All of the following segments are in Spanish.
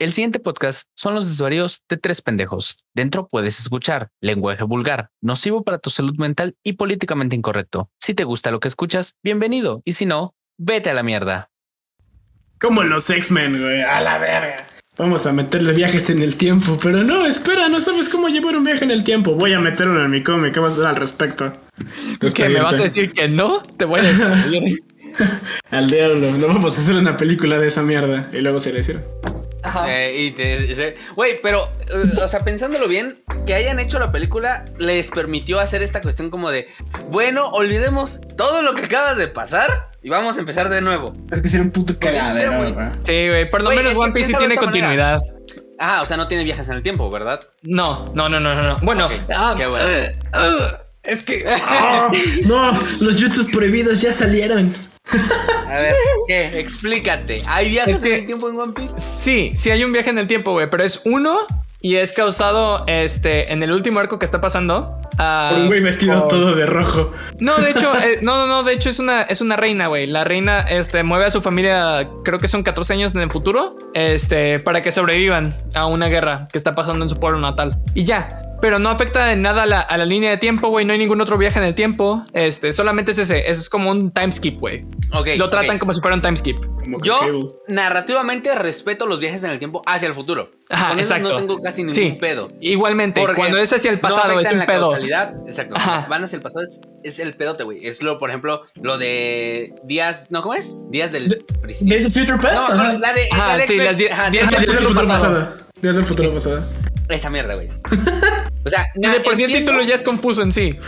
El siguiente podcast son los desvaríos de tres pendejos. Dentro puedes escuchar lenguaje vulgar, nocivo para tu salud mental y políticamente incorrecto. Si te gusta lo que escuchas, bienvenido. Y si no, vete a la mierda. Como los X-Men, güey. A la verga. Vamos a meterle viajes en el tiempo, pero no, espera, no sabes cómo llevar un viaje en el tiempo. Voy a meterlo en mi cómic, ¿qué vas a hacer al respecto? ¿Es que me vas a decir que no? Te voy a decir. al diablo, no vamos a hacer una película de esa mierda. Y luego se le hicieron. Eh, y te, güey, pero, eh, o sea, pensándolo bien, que hayan hecho la película les permitió hacer esta cuestión como de, bueno, olvidemos todo lo que acaba de pasar y vamos a empezar de nuevo. Es que sería un puto cagadero, Sí, güey, por lo menos One Piece sí tiene continuidad. Ah, o sea, no tiene viajes en el tiempo, ¿verdad? No, no, no, no, no. Bueno, ah, qué bueno. Eh, es que. Ah, no, los jutsus prohibidos ya salieron. A ver, ¿qué? Explícate. ¿Hay viajes en el tiempo en One Piece? Sí, sí hay un viaje en el tiempo, güey, pero es uno y es causado este en el último arco que está pasando. Uh, por un güey vestido todo de rojo. No, de hecho, eh, no, no, no, de hecho es una, es una reina, güey. La reina este, mueve a su familia, creo que son 14 años en el futuro, este, para que sobrevivan a una guerra que está pasando en su pueblo natal. Y ya, pero no afecta en nada a la, línea de tiempo, güey. No hay ningún otro viaje en el tiempo. Este, solamente es ese. Es como un time skip, güey. Ok. Lo tratan como si fuera un time skip. Yo, narrativamente, respeto los viajes en el tiempo hacia el futuro. Ajá, exacto. no tengo casi ningún pedo. Igualmente, cuando es hacia el pasado es un pedo. Exacto. Van hacia el pasado es, el pedote, güey. Es lo, por ejemplo, lo de días. ¿No? ¿Cómo es? Días del. Days of Future Past. No, la de. Ajá, sí, días, del futuro pasado. Días del futuro pasado. Esa mierda, güey. O sea, de por sí el título ya es confuso en sí.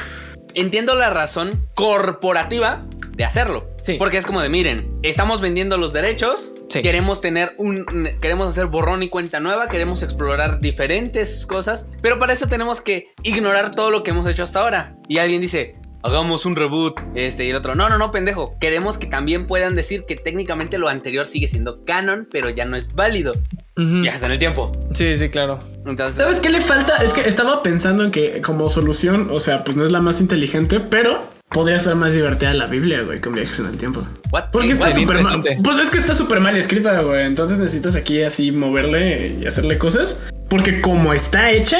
Entiendo la razón corporativa de hacerlo. Sí. Porque es como de, miren, estamos vendiendo los derechos, queremos tener un, queremos hacer borrón y cuenta nueva, queremos explorar diferentes cosas, pero para eso tenemos que ignorar todo lo que hemos hecho hasta ahora. Y alguien dice, hagamos un reboot. Este y el otro, no, no, no, pendejo. Queremos que también puedan decir que técnicamente lo anterior sigue siendo canon, pero ya no es válido. Viajas en el tiempo. Sí, sí, claro. Entonces, ¿sabes qué le falta? Es que estaba pensando en que como solución, o sea, pues no es la más inteligente, pero podría ser más divertida la Biblia, güey, con viajes en el tiempo. Porque está súper mal. Pues es que está súper mal escrita, güey. Entonces necesitas aquí así moverle y hacerle cosas. Porque como está hecha,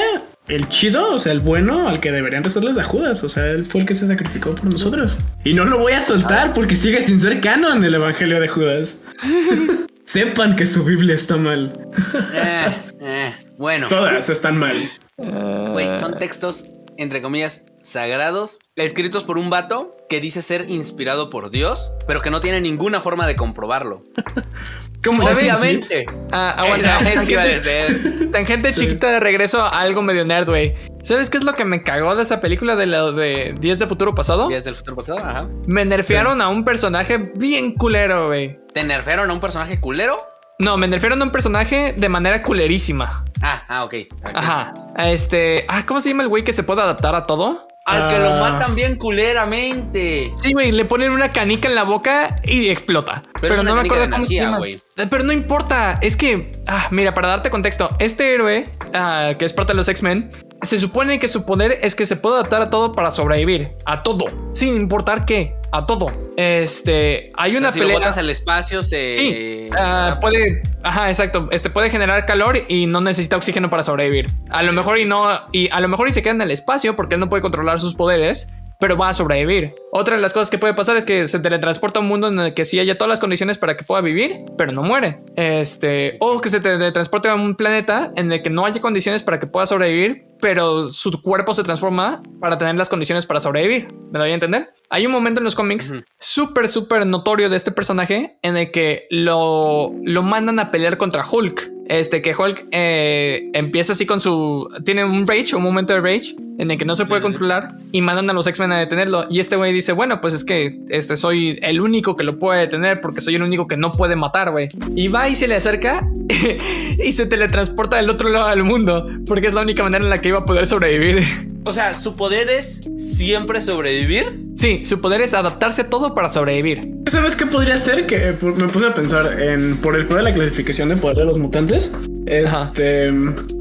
el chido, o sea, el bueno al que deberían rezarles a Judas. O sea, él fue el que se sacrificó por nosotros. Y no lo voy a soltar porque sigue sin ser canon el evangelio de Judas. Sepan que su Biblia está mal. Eh, eh, bueno. Todas están mal. Güey, son textos, entre comillas, sagrados, escritos por un vato que dice ser inspirado por Dios, pero que no tiene ninguna forma de comprobarlo. ¿Cómo Obviamente. Ah, aguanta. Tangente chiquita de regreso a algo medio nerd, güey. ¿Sabes qué es lo que me cagó de esa película de lo de Días de Futuro Pasado? Días del Futuro Pasado, ajá. Me nerfearon a un personaje bien culero, güey. ¿Te nerfearon a un personaje culero? No, me nerfearon a un personaje de manera culerísima. Ah, ah, ok. Ajá. Este. Ah, ¿cómo se llama el güey que se puede adaptar a todo? Al que lo ah. matan bien culeramente. Sí, güey, le ponen una canica en la boca y explota. Pero, no me acuerdo cómo se llama. Eh, pero no importa, es que, ah, mira, para darte contexto, este héroe, ah, que es parte de los X-Men, se supone que su poder es que se puede adaptar a todo para sobrevivir, a todo, sin importar qué, a todo. Este, hay una pelea. Si lo al espacio, se. Sí, ah, puede. Ajá, exacto. Este puede generar calor y no necesita oxígeno para sobrevivir. A lo mejor y no. Y a lo mejor y se queda en el espacio porque él no puede controlar sus poderes pero va a sobrevivir. Otra de las cosas que puede pasar es que se teletransporta a un mundo en el que sí haya todas las condiciones para que pueda vivir, pero no muere. Este, o que se teletransporte a un planeta en el que no haya condiciones para que pueda sobrevivir, pero su cuerpo se transforma para tener las condiciones para sobrevivir. ¿Me voy a entender? Hay un momento en los cómics súper, súper notorio de este personaje en el que lo, lo mandan a pelear contra Hulk. Este que Hulk eh, empieza así con su. Tiene un rage, un momento de rage en el que no se puede controlar y mandan a los X-Men a detenerlo. Y este güey dice: Bueno, pues es que este soy el único que lo puede detener porque soy el único que no puede matar, güey. Y va y se le acerca y se teletransporta del otro lado del mundo porque es la única manera en la que iba a poder sobrevivir. O sea, su poder es siempre sobrevivir. Sí, su poder es adaptarse a todo para sobrevivir. ¿Sabes qué podría ser? Que eh, me puse a pensar en por el poder de la clasificación de poder de los mutantes. Este,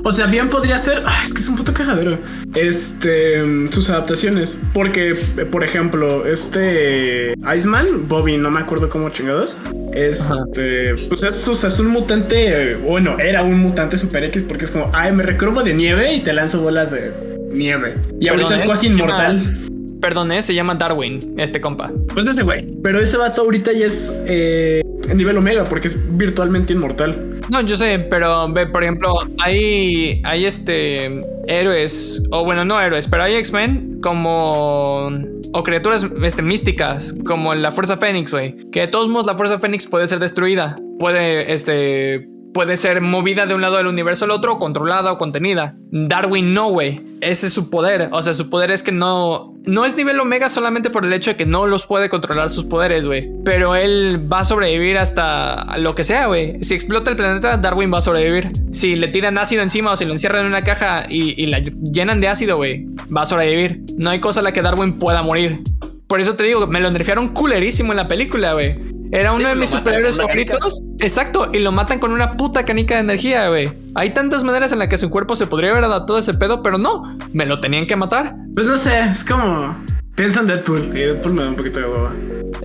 o sea, bien podría ser. es que es un puto cagadero. Este, sus adaptaciones, porque, por ejemplo, este Iceman, Bobby, no me acuerdo cómo chingados, Este, pues es, es un mutante, bueno, era un mutante Super X porque es como, ay, me recrobo de nieve y te lanzo bolas de nieve. Y ahorita es casi inmortal. Perdón, ¿eh? se llama Darwin, este compa. Pues ese güey. Pero ese vato ahorita ya es eh, nivel omega porque es virtualmente inmortal. No, yo sé, pero ve, por ejemplo, hay, hay este héroes, o bueno, no héroes, pero hay X-Men como o criaturas este, místicas como la Fuerza Fénix, güey. Que de todos modos la Fuerza Fénix puede ser destruida. Puede, este, puede ser movida de un lado del universo al otro, controlada o contenida. Darwin no, güey. Ese es su poder. O sea, su poder es que no. No es nivel omega solamente por el hecho de que no los puede controlar sus poderes, güey. Pero él va a sobrevivir hasta lo que sea, güey. Si explota el planeta, Darwin va a sobrevivir. Si le tiran ácido encima o si lo encierran en una caja y, la llenan de ácido, güey, va a sobrevivir. No hay cosa a la que Darwin pueda morir. Por eso te digo, me lo nerfearon culerísimo en la película, güey. Era uno de mis superhéroes favoritos. Exacto, y lo matan con una puta canica de energía, güey. Hay tantas maneras en las que su cuerpo se podría haber adaptado a ese pedo, pero no, me lo tenían que matar. Pues no sé, es como. Piensa en Deadpool y Deadpool me da un poquito de boba.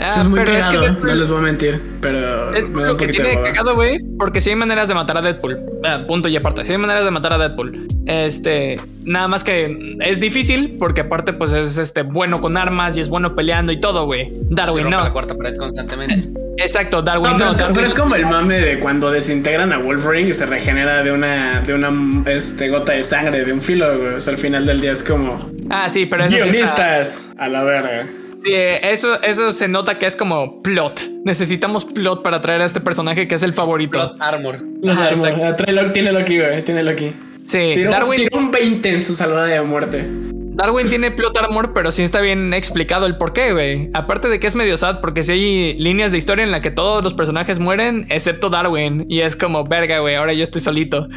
Ah, es muy pero es que no les voy a mentir, pero me da un que tiene cagado, güey, porque sí hay maneras de matar a Deadpool. Ah, punto y aparte, sí hay maneras de matar a Deadpool. Este, nada más que es difícil porque aparte pues es este bueno con armas y es bueno peleando y todo, güey. Darwin no. la cuarta pared constantemente. Exacto, Darwin no. Pero, es, como el mame de cuando desintegran a Wolverine y se regenera de una de una este, gota de sangre de un filo, güey. O sea, al final del día es como Ah, sí, pero eso Guionistas a la verga. Sí, eso, eso se nota que es como plot. Necesitamos plot para traer a este personaje que es el favorito. Plot armor. armor. tiene Loki, güey. Tiene Loki. Sí, tiró, Darwin. un 20 en su salvada de muerte. Darwin tiene plot armor, pero sí está bien explicado el por qué, güey. Aparte de que es medio sad, porque sí hay líneas de historia en la que todos los personajes mueren, excepto Darwin. Y es como, verga, güey, ahora yo estoy solito.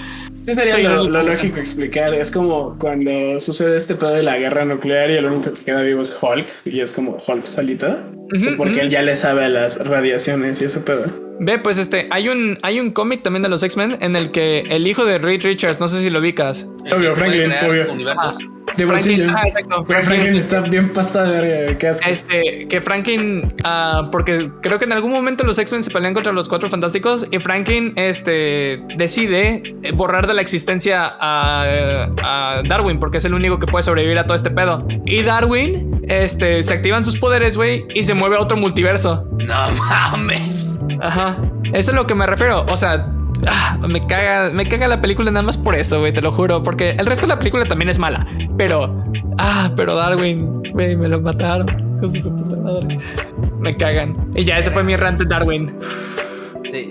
Sí, sería lo, lógico explicar. Es como cuando sucede este pedo de la guerra nuclear y el único que queda vivo es Hulk, y es como Hulk solita. Pues porque él ya le sabe a las radiaciones y ese pedo. Ve, pues este, hay un, hay un cómic también de los X-Men en el que el hijo de Reed Richards, no sé si lo ubicas. Obvio, Franklin, obvio. De Franklin, ah, exacto. Franklin, está bien pasado ¿Qué hace? Este, que Franklin, uh, porque creo que en algún momento los X-Men se pelean contra los Cuatro Fantásticos y Franklin, este, decide borrar de la existencia a, a, Darwin porque es el único que puede sobrevivir a todo este pedo. Y Darwin, este, se activan sus poderes, güey, y se mueve a otro multiverso. No mames. Ajá. Eso es lo que me refiero. O sea, Ah, me caga, me caga la película nada más por eso, güey, te lo juro, porque el resto de la película también es mala, pero, ah, pero Darwin, güey, me lo mataron, hijos de su puta madre, me cagan. Y ya ese fue mi rant Darwin. Sí,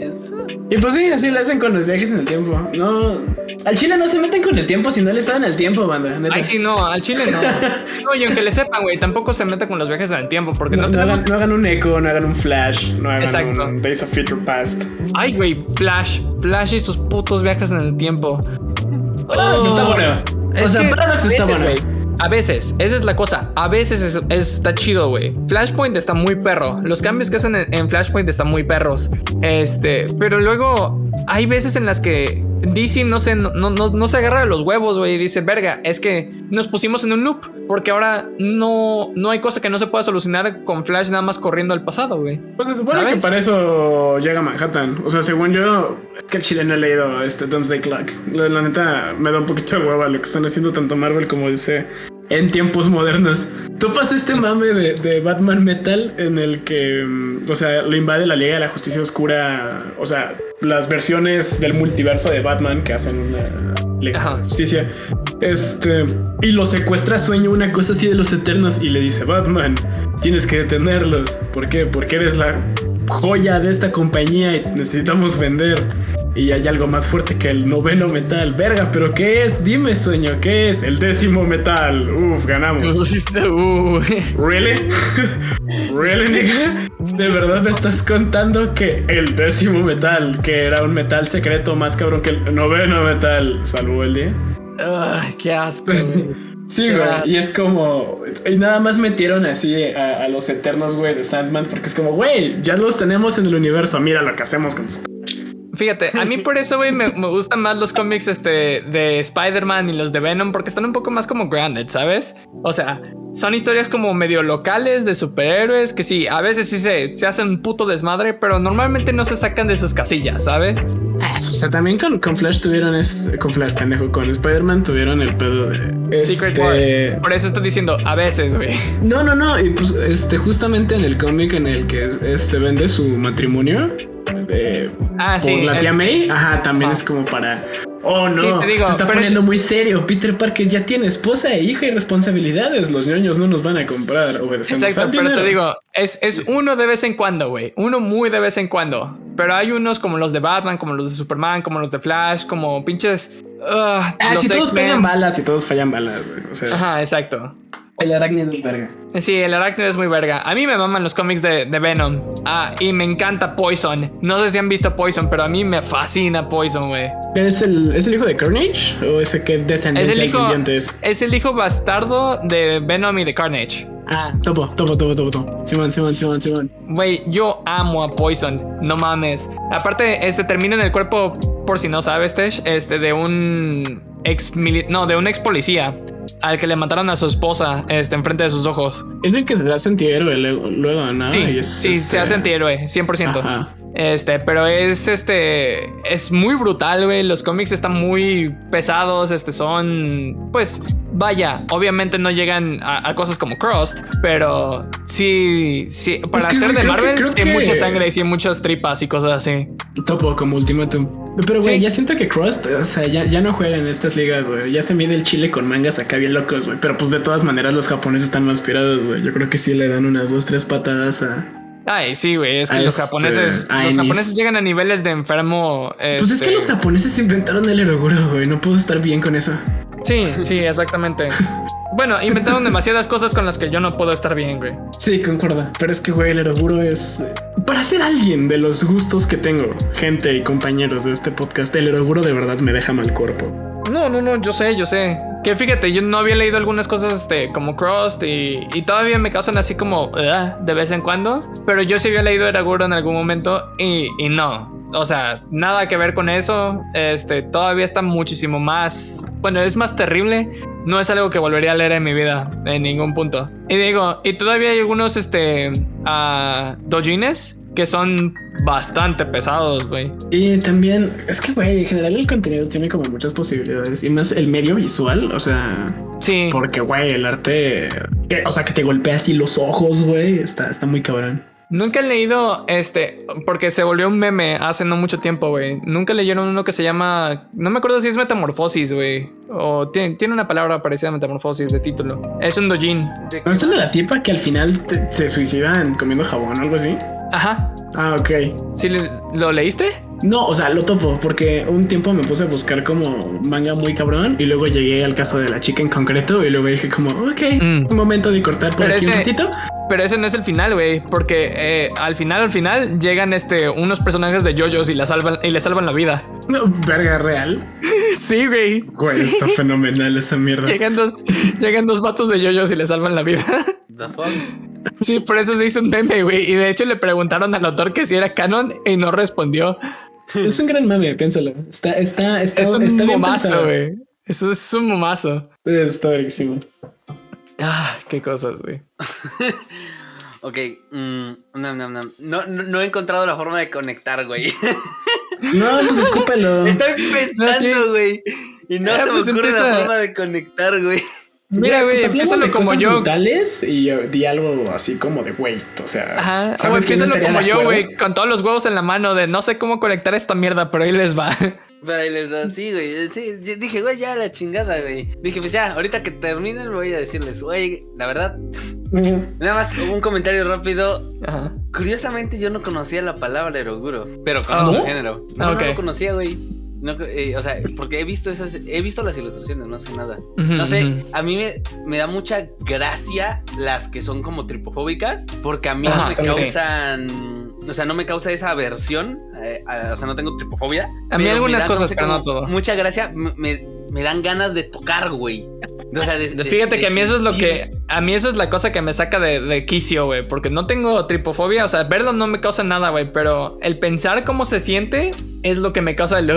Y pues sí, así lo hacen con los viajes en el tiempo. No. Al chile no se meten con el tiempo si no les saben el tiempo, banda. Ay, sí, no, al chile no. no, y aunque le sepan, güey, tampoco se meta con los viajes en el tiempo. Porque no, no, hagan, un eco, no hagan un flash, no hagan un Days of Future Past. Ay, güey, Flash. Flash y sus putos viajes en el tiempo. Oh, está bueno. O sea, Paradox está bueno. A veces, esa es la cosa. A veces está chido, güey. Flashpoint está muy perro. Los cambios que hacen en, Flashpoint están muy perros. Este, pero luego hay veces en las que DC no se, no, no, no se agarra de los huevos, güey. Y dice, verga, es que nos pusimos en un loop. Porque ahora no, no hay cosa que no se pueda solucionar con Flash nada más corriendo al pasado, güey. Pues se supone que para eso llega Manhattan. O sea, según yo, es que el chile no he leído este Doomsday Clock. La, neta me da un poquito de hueva lo que están haciendo tanto Marvel como dice en tiempos modernos. Topas este mame de, Batman Metal en el que, mm, o sea, lo invade la Liga de la Justicia Oscura, o sea, las versiones del multiverso de Batman que hacen una Liga de la Justicia. Este, y lo secuestra Sueño, una cosa así de los Eternos, y le dice: Batman, tienes que detenerlos. ¿Por qué? Porque eres la joya de esta compañía y necesitamos vender. Y hay algo más fuerte que el noveno metal. Verga, pero ¿qué es? Dime, sueño, ¿qué es? El décimo metal. Uf, ganamos. Uh. ¿Really? ¿Really, nigga? ¿De verdad me estás contando que el décimo metal, que era un metal secreto más cabrón que el noveno metal, salvó el día? Ay, qué asco, Sí, güey. Y es como. Y nada más metieron así a, los eternos, güey, de Sandman, porque es como, güey, ya los tenemos en el universo. Mira lo que hacemos con Fíjate, a mí por eso, güey, me, gustan más los cómics este, de Spider-Man y los de Venom, porque están un poco más como grounded, ¿sabes? O sea, son historias como medio locales de superhéroes que sí, a veces sí se, se hacen un puto desmadre, pero normalmente no se sacan de sus casillas, ¿sabes? O sea, también con, con Flash tuvieron es con Flash pendejo, con Spider-Man tuvieron el pedo de Secret este... Wars. Por eso estoy diciendo a veces, güey. No, no, no. Y pues este, justamente en el cómic en el que este vende su matrimonio de ah, por la tía May, ajá, también es como para Oh, no. se está poniendo muy serio. Peter Parker ya tiene esposa e hija y responsabilidades. Los niños no nos van a comprar. Exacto, pero te digo, es, es uno de vez en cuando, güey. Uno muy de vez en cuando. Pero hay unos como los de Batman, como los de Superman, como los de Flash, como pinches. ah, si todos pegan balas y todos fallan balas, güey. Ajá, exacto. El arácnido es verga. Sí, el arácnido es muy verga. A mí me maman los cómics de, Venom. Ah, y me encanta Poison. No sé si han visto Poison, pero a mí me fascina Poison, güey. ¿Es el, ¿Es el hijo de Carnage? ¿O ese que descendencia es el hijo, es? Es el hijo bastardo de Venom y de Carnage. Ah, topo, topo, topo, topo, topo. Simón, Simón, Simón, Simón. Güey, yo amo a Poison. No mames. Aparte, este termina en el cuerpo, por si no sabes, Tesh, este, de un ex no, de un ex policía al que le mataron a su esposa este, enfrente de sus ojos. Es el que se hace antihéroe luego, ¿no? Sí, sí se hace antihéroe, 100%. Este, pero es este. Es muy brutal, güey. Los cómics están muy pesados. Este son. Pues. Vaya, obviamente no llegan a, cosas como Crust, pero sí, sí, para hacer de Marvel, sí hay mucha sangre y sí hay muchas tripas y cosas así. Topo como Ultimatum. Pero, güey, ya siento que Crust, o sea, ya, ya no juega en estas ligas, güey. Ya se mide el chile con mangas acá bien locos, güey. Pero pues de todas maneras los japoneses están más pirados, güey. Yo creo que sí le dan unas dos, tres patadas a... Ay, sí, güey. Es que los este, japoneses, los japoneses llegan a niveles de enfermo. Pues es que los este, japoneses inventaron el eroguro, güey. No puedo estar bien con eso. Sí, sí, exactamente. Bueno, inventaron demasiadas cosas con las que yo no puedo estar bien, güey. Sí, concuerdo. Pero es que, güey, el eroguro es... Para ser alguien de los gustos que tengo, gente y compañeros de este podcast, el eroguro de verdad me deja mal cuerpo. No, no, no, yo sé, yo sé. Que fíjate, yo no había leído algunas cosas este, como Crust y, todavía me causan así como de vez en cuando. Pero yo sí había leído Eraguro en algún momento y, no o sea, nada que ver con eso. Este todavía está muchísimo más. Bueno, es más terrible. No es algo que volvería a leer en mi vida en ningún punto. Y digo, y todavía hay algunos este uh, dojines que son bastante pesados, güey. Y también es que, güey, en general el contenido tiene como muchas posibilidades y más el medio visual, o sea, sí, porque, güey, el arte, o sea, que te golpea así los ojos, güey, está, está muy cabrón. Nunca he leído este, porque se volvió un meme hace no mucho tiempo, güey. Nunca leyeron uno que se llama, no me acuerdo si es Metamorfosis, güey. O tiene, tiene, una palabra parecida a Metamorfosis de título. Es un dojin. ¿No es el de la tipa que al final se suicidan comiendo jabón o algo así? Ajá. Ah, ok. ¿Sí lo leíste? No, o sea, lo topo porque un tiempo me puse a buscar como manga muy cabrón y luego llegué al caso de la chica en concreto y luego dije como, ok, mm. un momento de cortar por aquí un ratito. Pero ese no es el final, güey, porque eh, al final, al final llegan este unos personajes de JoJo's y la salvan y le salvan la vida. No, verga real. sí, güey. Güey, está fenomenal esa mierda. Llegan dos, llegan dos vatos de JoJo's y le salvan la vida. Sí, por eso se hizo un meme, güey. Y de hecho le preguntaron al autor que si era canon y no respondió. Es un gran meme, piénsalo. Está, está, está, es un está momazo, güey. Eso es un momazo. Está buenísimo. Ah, qué cosas, güey. ok, mm, no, no, no, no, no, he encontrado la forma de conectar, güey. no, pues escúpelo. Estoy pensando, güey. Y no ah, se me pues ocurre la forma de conectar, güey. Mira, güey, empiézalo como yo. brutales y di algo así como de güey. O sea, Ajá. O empiézalo como yo, güey, con todos los huevos en la mano de no sé cómo conectar esta mierda, pero ahí les va. Pero ahí les va, sí, güey. Sí, dije, güey, ya la chingada, güey. Dije, pues ya, ahorita que terminen voy a decirles, güey, la verdad. Nada más un comentario rápido. Ajá. Curiosamente yo no conocía la palabra eroguro, pero conozco el género. No, no lo conocía, güey. No, eh, o sea, porque he visto esas, he visto las ilustraciones, no sé nada. no sé, a mí me, me, da mucha gracia las que son como tripofóbicas, porque a mí no me causan, o sea, no me causa esa aversión, eh, o sea, no tengo tripofobia. A mí algunas cosas, pero no todo. Mucha gracia, me, me dan ganas de tocar, güey. Fíjate que a mí eso es lo que. A mí eso es la cosa que me saca de, de quicio, güey. Porque no tengo tripofobia. O sea, verlo no me causa nada, güey. Pero el pensar cómo se siente es lo que me causa el.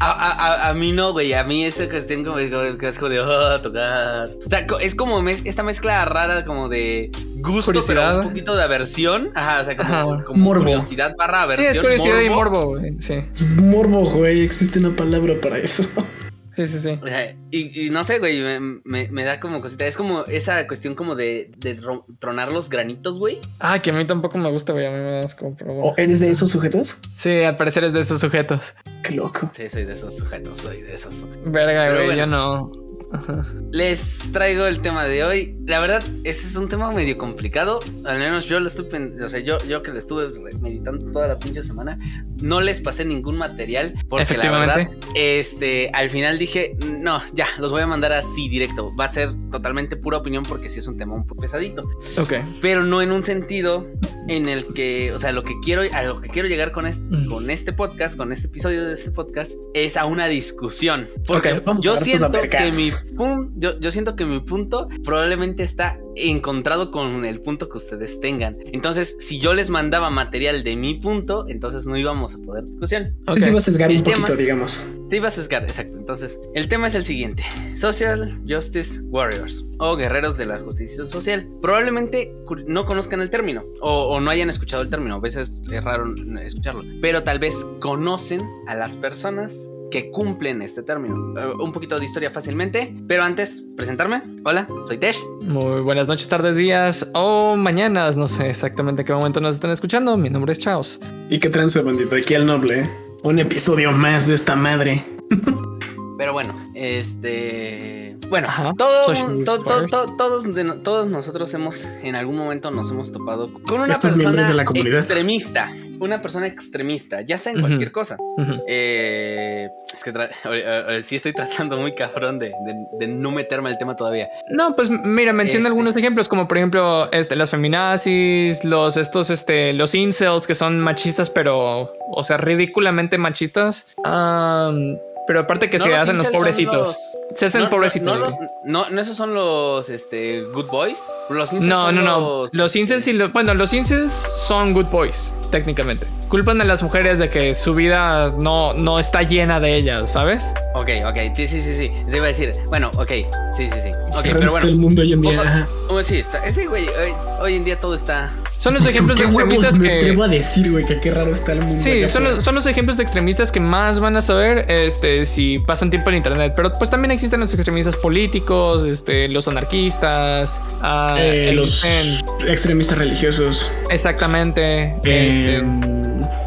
A, a, mí no, güey. A mí esa cuestión como, que es como de oh, tocar. O sea, es como esta mezcla rara, como de gusto, pero un poquito de aversión. Ajá, o sea, como, curiosidad barra aversión. Sí, es curiosidad y morbo, güey. Sí. Morbo, güey. Existe una palabra para eso. Sí, sí, sí. y, no sé, güey, me, da como cosita. Es como esa cuestión como de, tronar los granitos, güey. Ah, que a mí tampoco me gusta, güey. A mí me das como... ¿O ¿Eres de esos sujetos? Sí, al parecer es de esos sujetos. Qué loco. Sí, soy de esos sujetos, soy de esos. Verga, güey, yo no. Les traigo el tema de hoy. La verdad, ese es un tema medio complicado. Al menos yo lo estuve, o sea, yo, yo que lo estuve meditando toda la pinche semana, no les pasé ningún material porque la verdad, este, al final dije, no, ya, los voy a mandar así directo. Va a ser totalmente pura opinión porque sí es un tema un poco pesadito. Ok. Pero no en un sentido en el que, o sea, lo que quiero, a lo que quiero llegar con este, mm. con este podcast, con este episodio de este podcast, es a una discusión. Porque yo siento que mi yo, yo siento que mi punto probablemente está encontrado con el punto que ustedes tengan. Entonces, si yo les mandaba material de mi punto, entonces no íbamos a poder discusión. Okay. Sí, va a sesgar un poquito, digamos. Sí, va a sesgar, exacto. Entonces, el tema es el siguiente: Social Justice Warriors o guerreros de la justicia social. Probablemente no conozcan el término o, o no hayan escuchado el término. A veces es raro escucharlo, pero tal vez conocen a las personas que cumplen este término. Eh, un poquito de historia fácilmente, pero antes, presentarme. Hola, soy Tesh. Muy buenas noches, tardes, días o mañanas. No sé exactamente qué momento nos están escuchando. Mi nombre es Chaos. ¿Y qué trance, bandito? Aquí al noble. Un episodio más de esta madre. Pero bueno, este. Bueno, todos, todos nosotros hemos, en algún momento nos hemos topado con una persona extremista una persona extremista, ya sea en cualquier cosa. Eh, es que sí estoy tratando muy cabrón de, no meterme al tema todavía. No, pues mira, menciona este algunos ejemplos, como por ejemplo, este, las feminazis, los estos, este, los incels que son machistas, pero, o sea, ridículamente machistas. Pero aparte que se hacen los pobrecitos. Se hacen pobrecitos. No, no, esos son los este, good boys. Los no, no, no. Los, incels y los, bueno, los incels son good boys, técnicamente. Culpan a las mujeres de que su vida no, no está llena de ellas, ¿sabes? Ok, ok. Sí, sí, sí, sí. Te iba a decir, bueno, ok. Sí, sí, sí. Ok, pero bueno. el mundo hoy en día. sí, está. Ese güey, hoy en día todo está son los ejemplos de extremistas que. Me atrevo a decir, güey, que qué raro está el mundo. Sí, son los, son los, ejemplos de extremistas que más van a saber este, si pasan tiempo en internet. Pero pues también existen los extremistas políticos, este, los anarquistas, ah, eh, los extremistas religiosos. Exactamente. Este,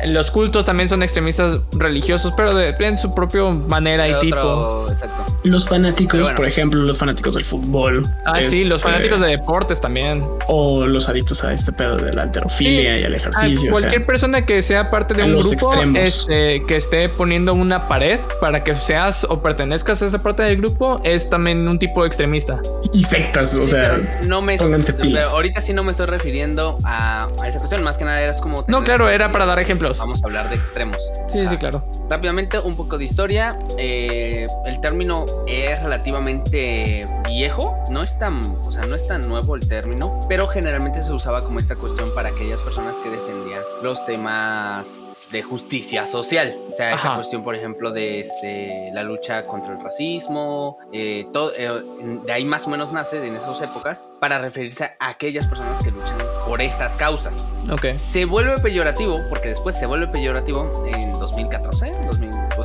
los cultos también son extremistas religiosos, pero de, en su propia manera y tipo. Exacto. Los fanáticos, por ejemplo, los fanáticos del fútbol. Ah, sí, los este, fanáticos de deportes también. O los adictos a este pedo de la alterofilia y al ejercicio. cualquier persona que sea parte de un grupo este, que esté poniendo una pared para que seas o pertenezcas a esa parte del grupo es también un tipo extremista. Y sectas, o sea, no me ahorita sí no me estoy refiriendo a, esa cuestión, más que nada eras como No, claro, era para dar ejemplos. Vamos a hablar de extremos. Sí, sí, claro. Rápidamente un poco de historia. Eh, el término es relativamente viejo, no es tan, o sea, no es tan nuevo el término, pero generalmente se usaba como esta cuestión para aquellas personas que defendían los temas de justicia social. O sea, esta cuestión, por ejemplo, de este, la lucha contra el racismo, eh, todo, eh, de ahí más o menos nace en esas épocas para referirse a aquellas personas que luchan por estas causas. Ok. Se vuelve peyorativo, porque después se vuelve peyorativo en 2014, 2000, o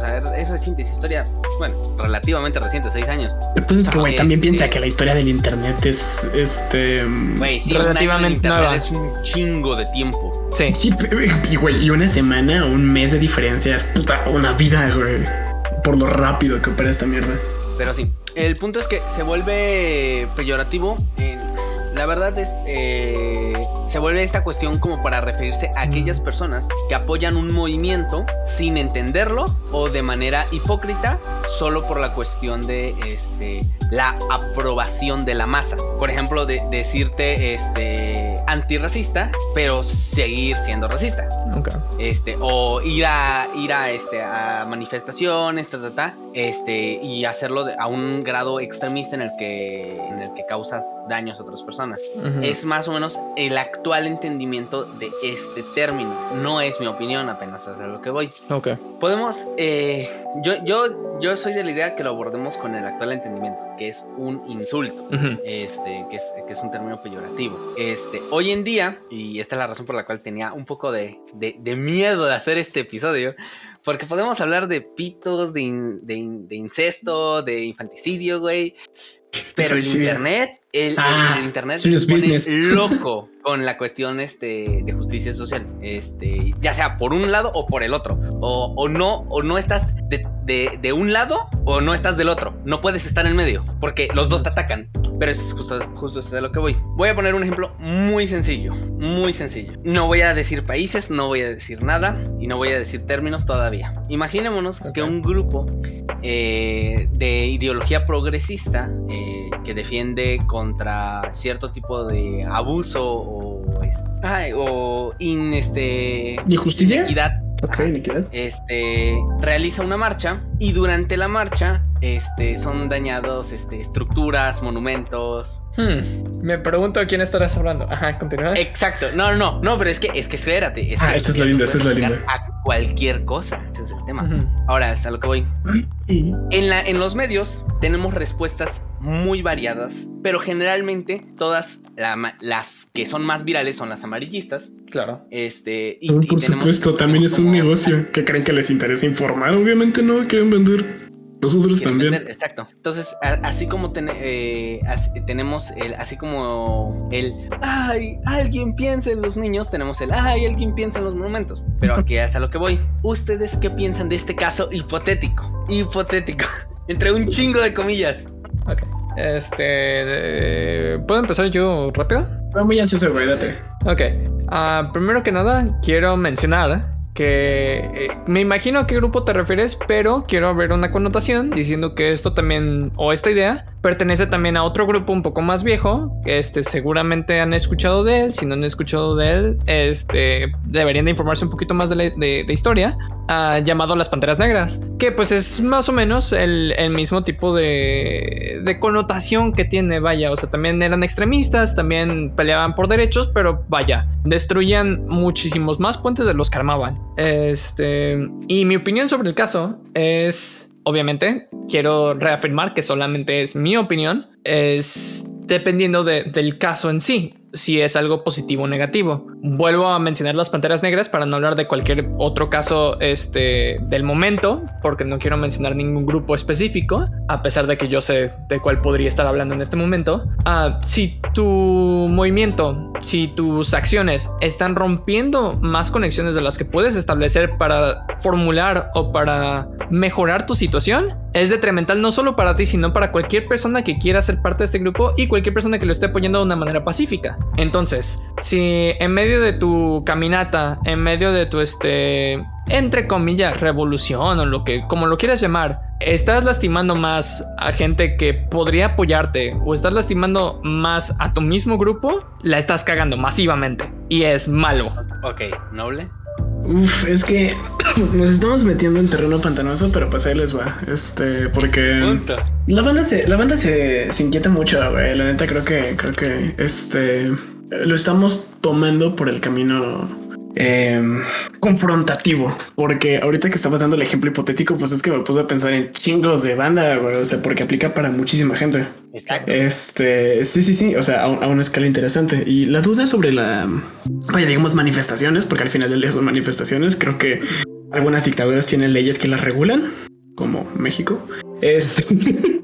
sea, es reciente, es historia, bueno, relativamente reciente, seis años. Punto es que, güey, también piensa que la historia del internet es, este... Güey, sí, relativamente nueva. Es un chingo de tiempo. Sí. Sí, y, güey, y una semana, un mes de diferencia es puta, una vida, güey, por lo rápido que opera esta mierda. Pero sí, el punto es que se vuelve peyorativo en la verdad es, eh, se vuelve esta cuestión como para referirse a aquellas personas que apoyan un movimiento sin entenderlo o de manera hipócrita solo por la cuestión de este, la aprobación de la masa. Por ejemplo, de, decirte este, antirracista, pero seguir siendo racista. Este, o ir a, ir a, este, a manifestaciones, este, y hacerlo a un grado extremista en el que, en el que causas daños a otras personas. Es más o menos el actual entendimiento de este término. No es mi opinión, apenas es a lo que voy. Ok. Podemos, eh, yo, yo, yo soy de la idea que lo abordemos con el actual entendimiento, que es un insulto, este, que es, que es un término peyorativo. Este, hoy en día, y esta es la razón por la cual tenía un poco de, de, de miedo de hacer este episodio, porque podemos hablar de pitos, de, de, incesto, de infanticidio, güey. Pero el internet, el, ah, internet se pone loco con la cuestión este, de justicia social. Este, ya sea por un lado o por el otro. O, o no, o no estás de, de, de, un lado o no estás del otro. No puedes estar en medio. Porque los dos te atacan. Pero es justo, justo es de lo que voy. Voy a poner un ejemplo muy sencillo. Muy sencillo. No voy a decir países, no voy a decir nada. Y no voy a decir términos todavía. Imaginémonos que un grupo eh, de ideología progresista eh, que defiende contra cierto tipo de abuso o, o in, este, injusticia, Ok, Este realiza una marcha y durante la marcha este, son dañados este, estructuras, monumentos. Hmm, me pregunto a quién estarás hablando. Ajá, continúa. Exacto. No, no, no, no, pero es que, es que espérate. Es ah, esa es la linda, esa es la linda. A cualquier cosa. Ese es el tema. Ahora, es a lo que voy. En, la, en los medios tenemos respuestas muy variadas, pero generalmente todas las que son más virales son las amarillistas. Claro. Este, y, por supuesto, también es un negocio que creen que les interesa informar. Obviamente no quieren vender. Nosotros también. exacto. Entonces, así como eh, tenemos el, así como el, ay, alguien piensa en los niños, tenemos el, ay, alguien piensa en los monumentos. Pero aquí es a lo que voy. ¿Ustedes qué piensan de este caso hipotético? Hipotético. Entre un chingo de comillas. Ok. Este. ¿Puedo empezar yo rápido? Estoy muy ansioso, güey, date. Ok. Ah, primero que nada, quiero mencionar que eh, me imagino a qué grupo te refieres, pero quiero ver una connotación diciendo que esto también, o esta idea, pertenece también a otro grupo un poco más viejo, este, seguramente han escuchado de él, si no han escuchado de él, este, deberían de informarse un poquito más de, historia, ah, llamado Las Panteras Negras, que pues es más o menos el, mismo tipo de, de connotación que tiene, vaya, o sea, también eran extremistas, también peleaban por derechos, pero vaya, destruían muchísimos más puentes de los que armaban. Este, y mi opinión sobre el caso es, obviamente, quiero reafirmar que solamente es mi opinión, es dependiendo del caso en sí si es algo positivo o negativo. Vuelvo a mencionar las panteras negras para no hablar de cualquier otro caso este, del momento, porque no quiero mencionar ningún grupo específico, a pesar de que yo sé de cuál podría estar hablando en este momento. Ah, si tu movimiento, si tus acciones están rompiendo más conexiones de las que puedes establecer para formular o para mejorar tu situación, es detrimental no solo para ti, sino para cualquier persona que quiera ser parte de este grupo y cualquier persona que lo esté apoyando de una manera pacífica. Entonces, si en medio de tu caminata, en medio de tu este entre comillas revolución o lo que como lo quieras llamar, estás lastimando más a gente que podría apoyarte o estás lastimando más a tu mismo grupo, la estás cagando masivamente y es malo. Ok, noble. Uf, es que nos estamos metiendo en terreno pantanoso, pero pues ahí les va. Este, porque la banda se, la banda se, inquieta mucho, güey. La neta creo que, creo que este lo estamos tomando por el camino em, confrontativo. Porque ahorita que estabas dando el ejemplo hipotético, pues es que me puse a pensar en chingos de banda, güey. O sea, porque aplica para muchísima gente. Este, sí, sí, sí. O sea, a, una escala interesante. Y la duda sobre la, vaya, digamos, manifestaciones, porque al final del día son manifestaciones. Creo que algunas dictaduras tienen leyes que las regulan, como México. Este,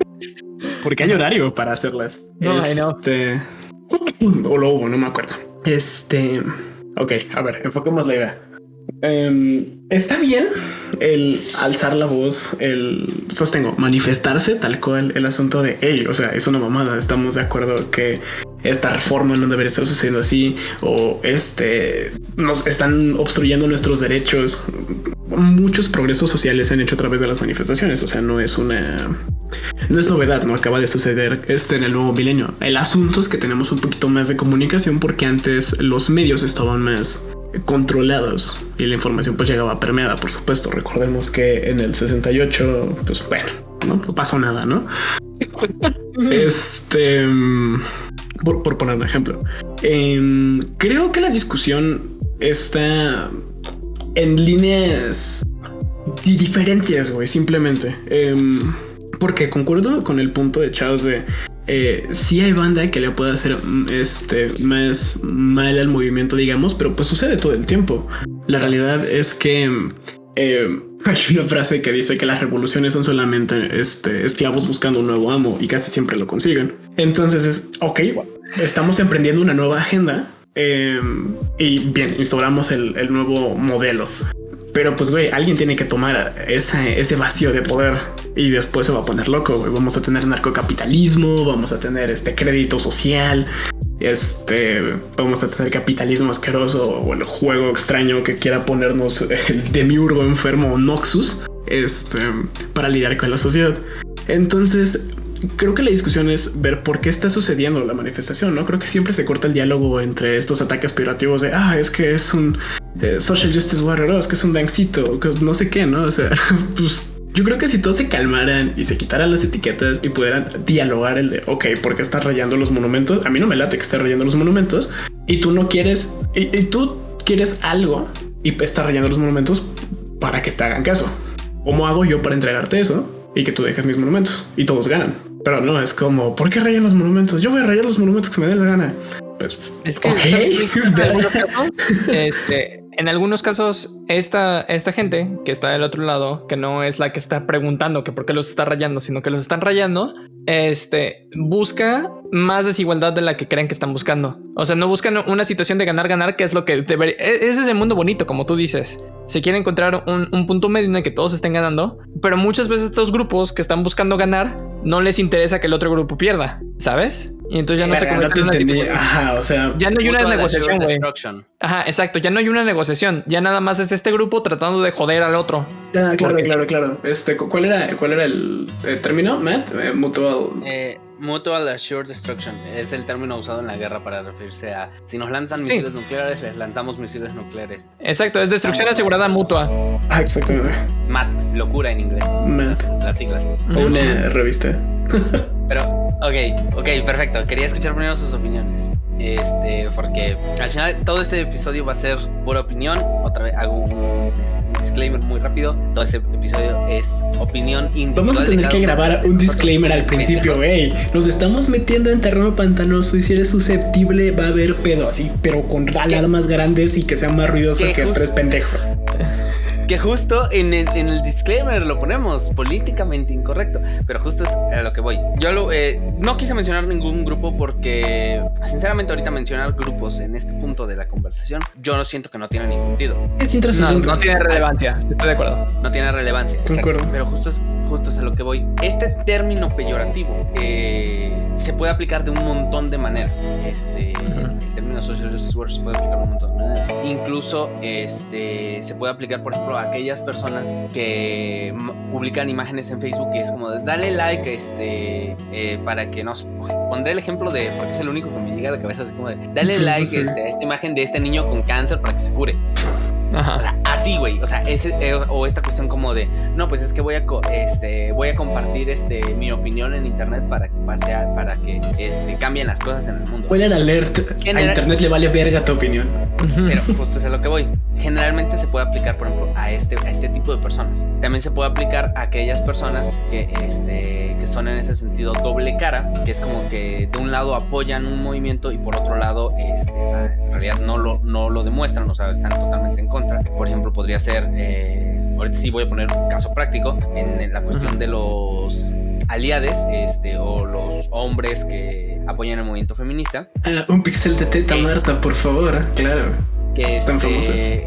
porque hay horario para hacerlas. No, este, o lo hubo, no me acuerdo. Este, ok, a ver, enfoquemos la idea. Em, está bien el alzar la voz, el sostengo, manifestarse tal cual el asunto de, hey, o sea, es una mamada, estamos de acuerdo que esta reforma no debería estar sucediendo así, o este, nos están obstruyendo nuestros derechos. muchos progresos sociales se han hecho a través de las manifestaciones. O sea, no es una, no es novedad, no acaba de suceder esto en el nuevo milenio. El asunto es que tenemos un poquito más de comunicación porque antes los medios estaban más controlados y la información pues llegaba permeada, por supuesto. Recordemos que en el 68, pues bueno, no, pasó nada, ¿no? este, por, poner un ejemplo, em, creo que la discusión está en líneas diferentes, güey, simplemente. Em, porque concuerdo con el punto de Chaos de eh, si hay banda que le puede hacer este, más mal al movimiento, digamos, pero pues sucede todo el tiempo. La realidad es que eh, hay una frase que dice que las revoluciones son solamente este, esclavos buscando un nuevo amo y casi siempre lo consiguen. Entonces es, ok, estamos emprendiendo una nueva agenda eh, y bien, instauramos el, el nuevo modelo. Pero pues, güey, alguien tiene que tomar ese, ese vacío de poder y después se va a poner loco. Vamos a tener narcocapitalismo, vamos a tener este crédito social, este, vamos a tener capitalismo asqueroso o el juego extraño que quiera ponernos el demiurgo enfermo Noxus, este, para lidiar con la sociedad. Entonces, creo que la discusión es ver por qué está sucediendo la manifestación, ¿no? Creo que siempre se corta el diálogo entre estos ataques peyorativos de, ah, es que es un eh, Social Justice Warrior, es que es un dancito, que no sé qué, ¿no? O sea, pues yo creo que si todos se calmaran y se quitaran las etiquetas y pudieran dialogar el de, ok, ¿por qué estás rayando los monumentos? A mí no me late que estés rayando los monumentos y tú no quieres, y, tú quieres algo y estás rayando los monumentos para que te hagan caso. ¿Cómo hago yo para entregarte eso y que tú dejes mis monumentos? Y todos ganan. Pero no, es como, ¿por qué rayan los monumentos? Yo voy a rayar los monumentos que me dé la gana. Pues, es que este, en algunos casos, esta, esta gente que está del otro lado, que no es la que está preguntando que por qué los está rayando, sino que los están rayando, este busca más desigualdad de la que creen que están buscando. O sea, no buscan una situación de ganar, ganar, que es lo que debería. E, ese es el mundo bonito, como tú dices. Se quiere encontrar un, un punto medio en el que todos estén ganando, pero muchas veces estos grupos que están buscando ganar no les interesa que el otro grupo pierda, ¿sabes? Y entonces ya no se convierte en una Ajá, o sea, ya no hay una negociación, güey. Ajá, exacto, ya no hay una negociación, ya nada más es este grupo tratando de joder al otro. Ah, claro, claro, claro. Este, ¿cuál era cuál era el término, Matt? Eh, mutual eh, Mutual Assured Destruction es el término usado en la guerra para referirse a si nos lanzan misiles nucleares, les lanzamos misiles nucleares. Exacto, es destrucción asegurada mutua. Ah, exactamente. MAT, locura en inglés. MAT. Las, siglas. Una revista. Pero, ok, ok, perfecto. Quería escuchar primero sus opiniones. Este, porque al final todo este episodio va a ser pura opinión. Otra vez hago un, disclaimer muy rápido. Todo este episodio es opinión individual. Vamos a tener que grabar un disclaimer al principio, güey. Nos estamos metiendo en terreno pantanoso y si eres susceptible va a haber pedo así, pero con alarmas grandes y que sea más ruidoso que tres pendejos. Que justo en el, en el, disclaimer lo ponemos políticamente incorrecto, pero justo es a lo que voy. Yo lo, eh, no quise mencionar ningún grupo porque, sinceramente, ahorita mencionar grupos en este punto de la conversación, yo no siento que no tiene ningún sentido. No, no, tiene relevancia, estoy de acuerdo. No tiene relevancia. Pero justo es, justo es a lo que voy. Este término peyorativo eh, se puede aplicar de un montón de maneras. Este, El término social justice se puede aplicar de un montón de maneras. Incluso este, se puede aplicar, por ejemplo, aquellas personas que publican imágenes en Facebook y es como de, dale like este, eh, para que nos... Pondré el ejemplo de, porque es el único que me llega a la cabeza, así como de, dale like este, a esta imagen de este niño con cáncer para que se cure. Así, güey. O sea, ese, eh, o esta cuestión como de, no, pues es que voy a, este, voy a compartir este, mi opinión en internet para que pase para que este, cambien las cosas en el mundo. Pueden alert. A internet le vale verga tu opinión. Pero justo es a lo que voy. Generalmente se puede aplicar, por ejemplo, a este, a este tipo de personas. También se puede aplicar a aquellas personas que, este, que son en ese sentido doble cara, que es como que de un lado apoyan un movimiento y por otro lado, este, está, en realidad no lo, no lo demuestran, o sea, están totalmente en contra por ejemplo, podría ser, eh, ahorita sí voy a poner un caso práctico, en, la cuestión de los aliades este, o los hombres que apoyan el movimiento feminista. Ah, un pixel de teta Marta, por favor, claro. Que, Están este,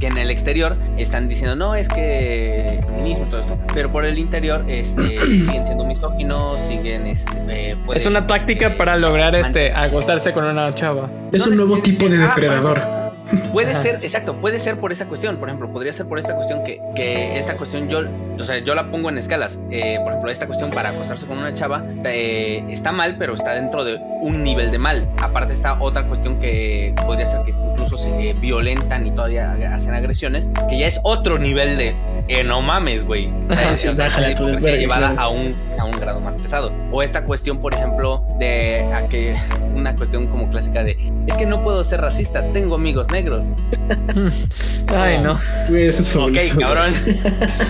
Que, en el exterior están diciendo, no, es que feminismo y todo esto, pero por el interior este, siguen siendo misóginos, siguen... Este, eh, es una táctica para lograr este, acostarse con una chava. Es un nuevo tipo de depredador. Puede ser, exacto, puede ser por esa cuestión. Por ejemplo, podría ser por esta cuestión que, que esta cuestión yo, o sea, yo la pongo en escalas. Eh, por ejemplo, esta cuestión para acostarse con una chava eh, está mal, pero está dentro de un nivel de mal. Aparte está otra cuestión que podría ser que incluso se violentan y todavía hacen agresiones, que ya es otro nivel de eh, no mames, güey. Sí, o sea, llevada a un, un grado más pesado. O esta cuestión, por ejemplo, de a que una cuestión como clásica de es que no puedo ser racista, tengo amigos negros. Ay, no. Güey, eso es fabuloso. Ok, cabrón.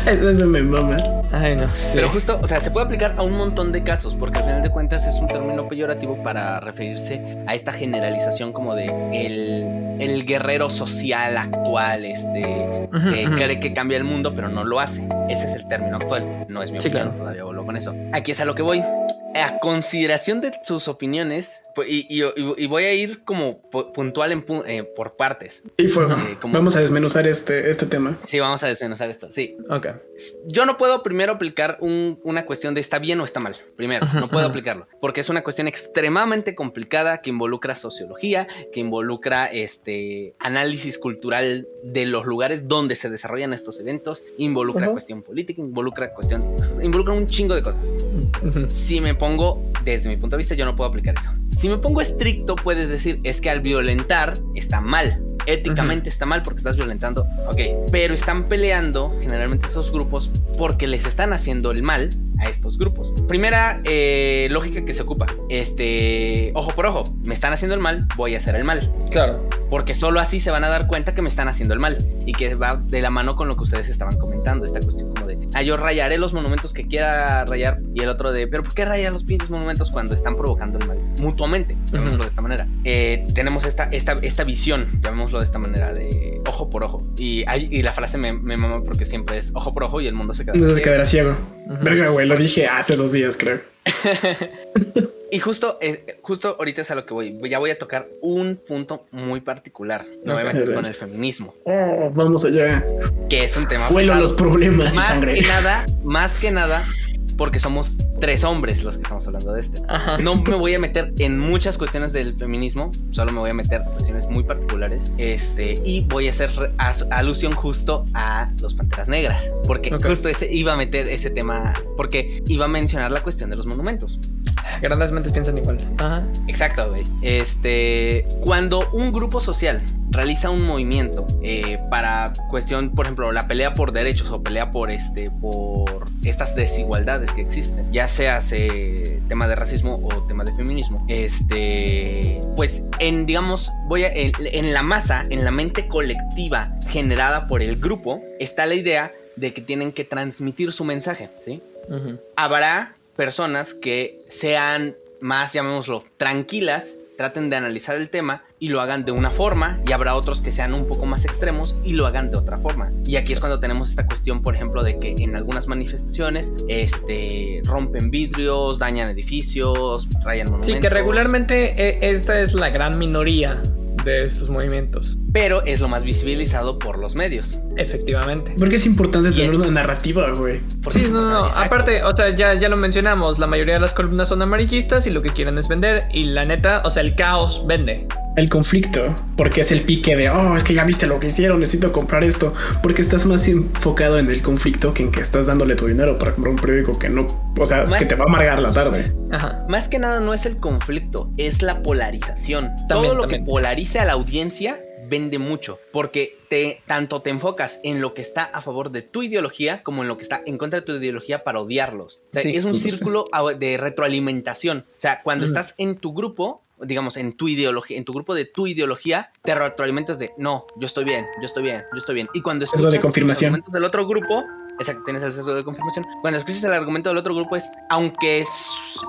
eso me mama. Ay, no. Pero justo, o sea, se puede aplicar a un montón de casos, porque al final de cuentas es un término peyorativo para referirse a esta generalización como de el, el guerrero social actual, este, que cree que cambia el mundo, pero no lo hace. Ese es el término actual. No es mi opinión, todavía vuelvo con eso. Aquí es a lo que voy. A consideración de sus opiniones, pues, y, voy a ir como puntual en, eh, por partes. Y fuego. Eh, vamos a desmenuzar este, este tema. Sí, vamos a desmenuzar esto. Sí. Ok. Yo no puedo primero aplicar una cuestión de está bien o está mal. Primero, no puedo aplicarlo. Porque es una cuestión extremadamente complicada que involucra sociología, que involucra este análisis cultural de los lugares donde se desarrollan estos eventos, involucra cuestión política, involucra cuestión. involucra un chingo de cosas. Si me pongo, desde mi punto de vista, yo no puedo aplicar eso. Si me pongo estricto, puedes decir, es que al violentar está mal. Éticamente está mal porque estás violentando. Ok, pero están peleando generalmente esos grupos porque les están haciendo el mal a estos grupos. Primera eh, lógica que se ocupa, este, ojo por ojo, me están haciendo el mal, voy a hacer el mal. Claro. Porque solo así se van a dar cuenta que me están haciendo el mal y que va de la mano con lo que ustedes estaban comentando, esta cuestión como de, ah, yo rayaré los monumentos que quiera rayar y el otro de, pero ¿por qué rayar los pinches monumentos cuando están provocando el mal mutuamente? Llamémoslo de esta manera. Eh, tenemos esta, esta, esta visión, llamémoslo de esta manera, de ojo por ojo. Y, y la frase me, me mama porque siempre es ojo por ojo y el mundo se quedará ciego. se quedará ciego. Verga, güey, lo dije hace dos días, creo. y justo, eh, justo ahorita es a lo que voy. Ya voy a tocar un punto muy particular. No voy a meter con el feminismo. Oh, vamos allá. Que es un tema. Vuelo los problemas. Más que nada, más que nada, porque somos tres hombres los que estamos hablando de este. No me voy a meter en muchas cuestiones del feminismo, solo me voy a meter en cuestiones muy particulares. Este, y voy a hacer alusión justo a los panteras negras, porque justo ese iba a meter ese tema, porque iba a mencionar la cuestión de los monumentos. Grandes mentes piensan igual. Ajá. Exacto, güey. Este, cuando un grupo social realiza un movimiento eh, para cuestión, por ejemplo, la pelea por derechos o pelea por este, por estas desigualdades que existen, ya sea tema de racismo o tema de feminismo, este, pues en, digamos, voy a, en, la masa, en la mente colectiva generada por el grupo, está la idea de que tienen que transmitir su mensaje, ¿sí? Habrá personas que sean más, llamémoslo, tranquilas traten de analizar el tema y lo hagan de una forma y habrá otros que sean un poco más extremos y lo hagan de otra forma. Y aquí es cuando tenemos esta cuestión, por ejemplo, de que en algunas manifestaciones este, rompen vidrios, dañan edificios, rayan monumentos. Sí, que regularmente eh, esta es la gran minoría de estos movimientos. Pero es lo más visibilizado por los medios. Efectivamente. Porque es importante tener una narrativa, güey. Sí, no, no. Aparte, o sea, ya, ya lo mencionamos, la mayoría de las columnas son amarillistas y lo que quieren es vender. Y la neta, o sea, el caos vende el conflicto, porque es el pique de, oh, es que ya viste lo que hicieron, necesito comprar esto, porque estás más enfocado en el conflicto que en que estás dándole tu dinero para comprar un periódico que no, o sea, que te va a amargar la tarde. Ajá. Más que nada no es el conflicto, es la polarización. Todo lo que polarice a la audiencia vende mucho, porque te, tanto te enfocas en lo que está a favor de tu ideología como en lo que está en contra de tu ideología para odiarlos. O sea, es un círculo de retroalimentación. O sea, cuando estás en tu grupo, digamos, en tu ideología, en tu grupo de tu ideología, te retroalimentas de, no, yo estoy bien, yo estoy bien, yo estoy bien. Y cuando escuchas de confirmación. los argumentos del otro grupo, exacto, tienes el sesgo de confirmación. Cuando escuchas el argumento del otro grupo es, aunque,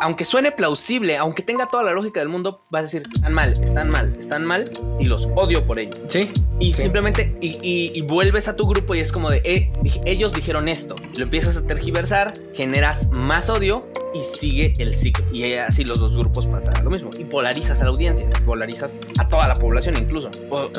aunque suene plausible, aunque tenga toda la lógica del mundo, vas a decir, están mal, están mal, están mal y los odio por ello. Sí. Y simplemente, y, vuelves a tu grupo y es como de, eh, ellos dijeron esto. Lo empiezas a tergiversar, generas más odio y sigue el ciclo. Y así los dos grupos pasan lo mismo. Y polarizas a la audiencia, polarizas a toda la población incluso.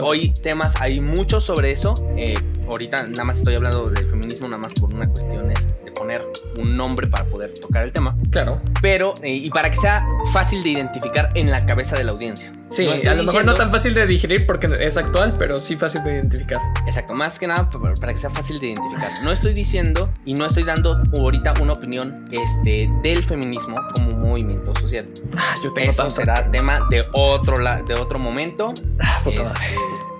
hoy temas, hay muchos sobre eso. Eh, ahorita nada más estoy hablando del feminismo, nada más por una cuestión económica poner un nombre para poder tocar el tema. Claro. Pero, eh, y para que sea fácil de identificar en la cabeza de la audiencia. Sí, a lo mejor no tan fácil de digerir porque es actual, pero sí fácil de identificar. Exacto, más que nada para que sea fácil de identificar. No estoy diciendo y no estoy dando ahorita una opinión este, del feminismo como movimiento social. Ah, yo tengo Eso será tema de otro, de otro momento. Ah, este,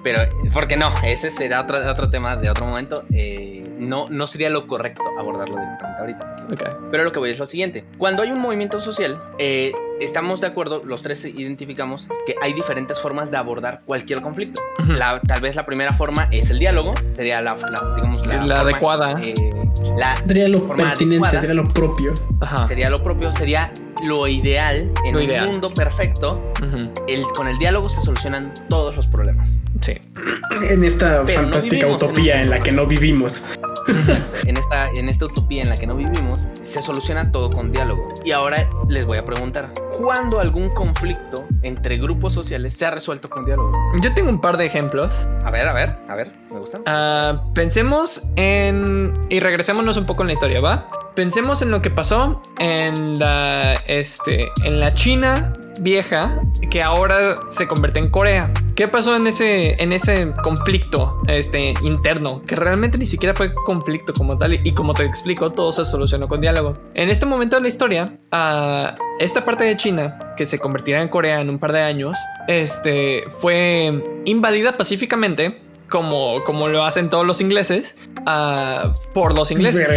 pero, porque no, ese será otro, otro tema de otro momento. Eh, no, no sería lo correcto abordarlo directamente ahorita. Okay. Pero lo que voy es lo siguiente. Cuando hay un movimiento social, eh, estamos de acuerdo, los tres identificamos que hay diferentes formas de abordar cualquier conflicto. la, tal vez la primera forma es el diálogo, sería la, digamos, la, adecuada. Eh, la sería lo pertinente, sería lo propio. Sería lo propio, sería lo ideal en un mundo perfecto. el, con el diálogo se solucionan todos los problemas. Sí. En esta fantástica utopía en, la que no vivimos. En, esta, en esta utopía en la que no vivimos, se soluciona todo con diálogo. Y ahora les voy a preguntar, ¿cuándo algún conflicto entre grupos sociales se ha resuelto con diálogo? Yo tengo un par de ejemplos. A ver, a ver, a ver, me gustan. Ah, pensemos en... Y regresémonos un poco en la historia, ¿va? Pensemos en lo que pasó en la, este, en la China vieja que ahora se convierte en Corea. ¿Qué pasó en ese, en ese conflicto este, interno? Que realmente ni siquiera fue conflicto como tal. Y como te explico, todo se solucionó con diálogo. En este momento de la historia, uh, esta parte de China, que se convertirá en Corea en un par de años, este, fue invadida pacíficamente como, como lo hacen todos los ingleses, uh, por los ingleses.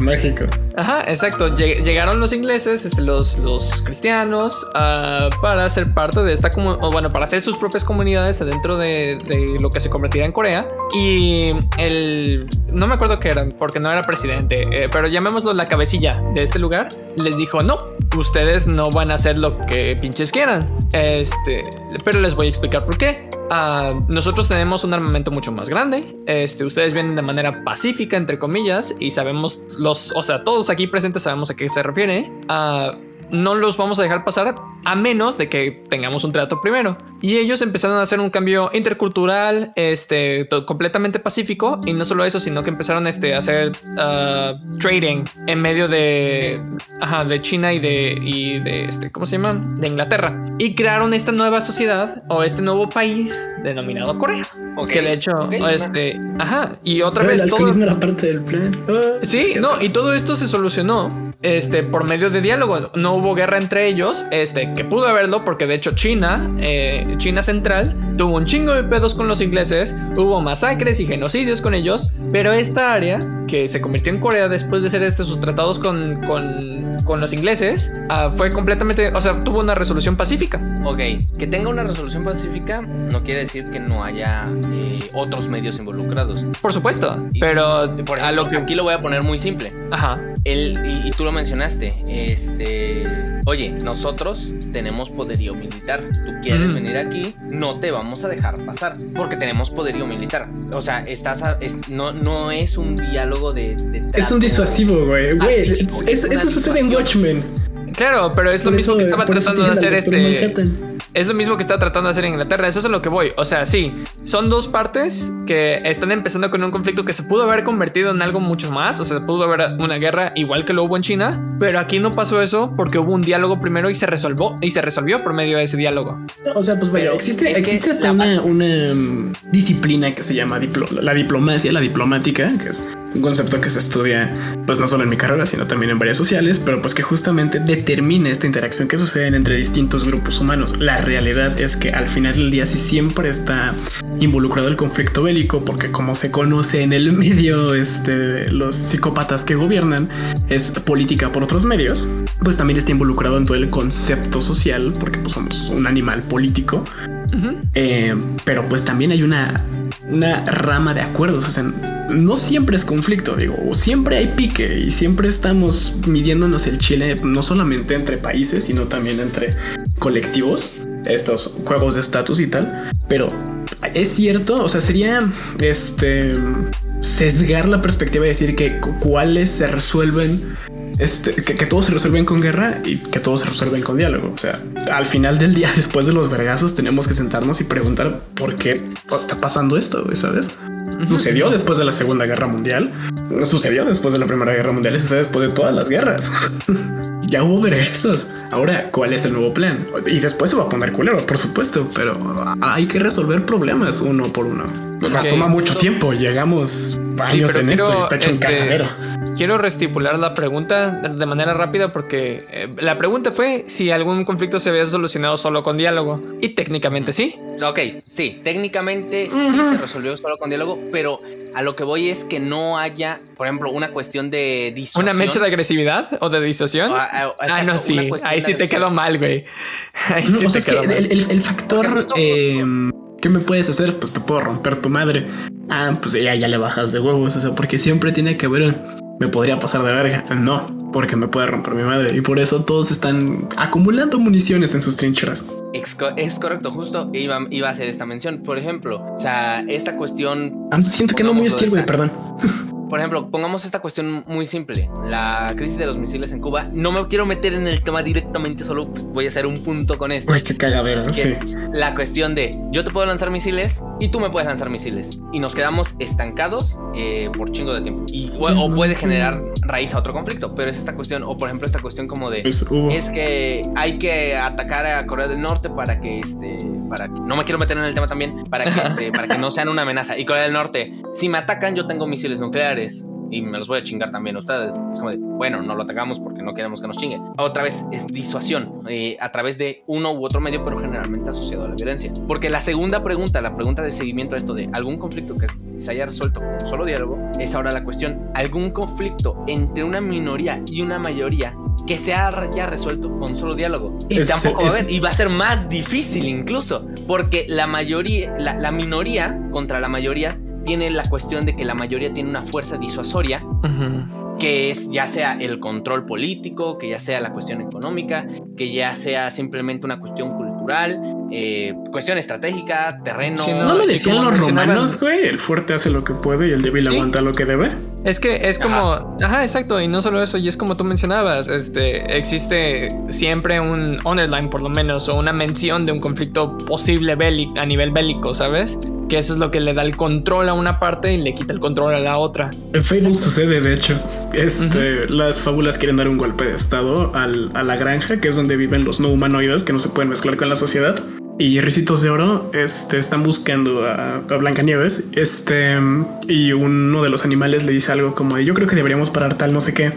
México. Ajá, exacto. llegaron los ingleses, este, los, los cristianos, uh, para ser parte de esta comunidad, bueno, para hacer sus propias comunidades dentro de, de, lo que se convertirá en Corea. Y el, no me acuerdo qué eran, porque no era presidente, eh, pero llamémoslo la cabecilla de este lugar, les dijo, no, ustedes no van a hacer lo que pinches quieran. Este, pero les voy a explicar por qué. Uh, nosotros tenemos un armamento mucho más grande. Este, ustedes vienen de manera pacífica, entre comillas, y sabemos los, o sea, todos aquí presentes sabemos a qué se refiere. Uh, no los vamos a dejar pasar a menos de que tengamos un trato primero. Y ellos empezaron a hacer un cambio intercultural, este, completamente pacífico. Y no solo eso, sino que empezaron este, a hacer uh, trading en medio de, ajá, de China y de, y de este, ¿cómo se llama? De Inglaterra. Y crearon esta nueva sociedad o este nuevo país denominado Corea. Que de hecho, este, ajá, y otra vez todo. era parte del plan. Ah, sí, no, y todo esto se solucionó este, por medio de diálogo. No hubo guerra entre ellos, este, que pudo haberlo porque de hecho China, eh, China Central, tuvo un chingo de pedos con los ingleses, hubo masacres y genocidios con ellos, pero esta área, que se convirtió en Corea después de hacer este, sus tratados con, con, con los ingleses, uh, fue completamente, o sea, tuvo una resolución pacífica. Ok, que tenga una resolución pacífica no quiere decir que no haya eh, otros medios involucrados. Por supuesto, pero por a lo que... aquí lo voy a poner muy simple. Ajá. El, y, y tú lo mencionaste, este, oye, nosotros tenemos poderío militar. Tú quieres venir aquí, no te vamos a dejar pasar porque tenemos poderío militar. O sea, estás no, no es un diálogo de. es un disuasivo, güey. eso sucede en Watchmen. Claro, pero es lo mismo que estaba tratando de hacer este. Es lo mismo que está tratando de hacer Inglaterra. Eso es a lo que voy. O sea, sí, son dos partes que están empezando con un conflicto que se pudo haber convertido en algo mucho más. O sea, pudo haber una guerra igual que lo hubo en China, pero aquí no pasó eso porque hubo un diálogo primero y se resolvió y se resolvió por medio de ese diálogo. O sea, pues vaya, existe, existe hasta una, mm, disciplina que se llama la diplomacia, la diplomática, que es un concepto que se estudia pues no solo en mi carrera, sino también en varias sociales, pero pues que justamente determina esta interacción que sucede entre distintos grupos humanos. La realidad es que al final del día sí siempre está involucrado el conflicto bélico, porque como se conoce en el medio, este, los psicópatas que gobiernan es política por otros medios, pues también está involucrado en todo el concepto social, porque pues somos un animal político. Eh, pero pues también hay una, una rama de acuerdos. O sea, no siempre es conflicto, digo, siempre hay pique y siempre estamos midiéndonos el chile, no solamente entre países, sino también entre colectivos, estos juegos de estatus y tal. Pero es cierto, o sea, sería este sesgar la perspectiva y decir que cuáles se resuelven este, que, que todos se resuelven con guerra y que todos se resuelven con diálogo. O sea, al final del día, después de los vergazos, tenemos que sentarnos y preguntar por qué está pasando esto, ¿sabes? Sucedió después de la Segunda Guerra Mundial, sucedió después de la Primera Guerra Mundial y sucede después de todas las guerras. ya hubo derechos. Ahora, ¿cuál es el nuevo plan? Y después se va a poner culero, por supuesto, pero hay que resolver problemas uno por uno. Nos toma mucho tiempo. Llegamos varios en esto y está hecho un este, cagadero. Quiero restipular la pregunta de manera rápida porque eh, la pregunta fue si algún conflicto se había solucionado solo con diálogo. Y técnicamente sí. Ok, sí, técnicamente sí se resolvió solo con diálogo, pero a lo que voy es que no haya, por ejemplo, una cuestión de disociación. ¿Una mecha de agresividad o de disociación? Ah, ah, ah no, sí. Ahí sí te quedó mal, güey. Ahí sí te quedó mal. El, factor... Em, ¿Qué me puedes hacer? Pues te puedo romper tu madre. Ah, pues ya, ya le bajas de huevos. O sea, porque siempre tiene que haber me podría pasar de verga. No, porque me puede romper mi madre. Y por eso todos están acumulando municiones en sus trincheras. Es correcto, justo iba, iba a hacer esta mención. Por ejemplo, o sea, esta cuestión. siento que no muy estilo, güey, perdón. Por ejemplo, pongamos esta cuestión muy simple, la crisis de los misiles en Cuba. No me quiero meter en el tema directamente, solo pues, voy a hacer un punto con esto. Uy, qué cagadera, sí. La cuestión de yo te puedo lanzar misiles y tú me puedes lanzar misiles y nos quedamos estancados eh, por chingo de tiempo. Y, o, puede generar raíz a otro conflicto, pero es esta cuestión, o por ejemplo esta cuestión como de es que hay que atacar a Corea del Norte para que este para que no me quiero meter en el tema también para que este, para que no sean una amenaza y Corea del Norte si me atacan yo tengo misiles nucleares y me los voy a chingar también a ustedes. Es como de, bueno, no lo atacamos porque no queremos que nos chinguen. Otra vez es disuasión eh, a través de uno u otro medio, pero generalmente asociado a la violencia. Porque la segunda pregunta, la pregunta de seguimiento a esto de algún conflicto que se haya resuelto con solo diálogo, es ahora la cuestión, algún conflicto entre una minoría y una mayoría que se haya resuelto con solo diálogo. Y tampoco va a haber, y va a ser más difícil incluso, porque la mayoría, la, la minoría contra la mayoría tiene la cuestión de que la mayoría tiene una fuerza disuasoria, que es ya sea el control político, que ya sea la cuestión económica, que ya sea simplemente una cuestión cultural, eh, cuestión estratégica, terreno. no, lo decían los romanos, güey. El fuerte hace lo que puede y el débil aguanta lo que debe. Es que es como, ajá. exacto, y no solo eso, y es como tú mencionabas, este, existe siempre un underline por lo menos, o una mención de un conflicto posible bélico, a nivel bélico, ¿sabes? Que eso es lo que le da el control a una parte y le quita el control a la otra. En Fable sucede, de hecho, este, las fábulas quieren dar un golpe de estado a la granja, que es donde viven los no humanoides que no se pueden mezclar con la sociedad y Ricitos de Oro este, están buscando a, a, Blancanieves. Este, y uno de los animales le dice algo como de yo creo que deberíamos parar tal, no sé qué.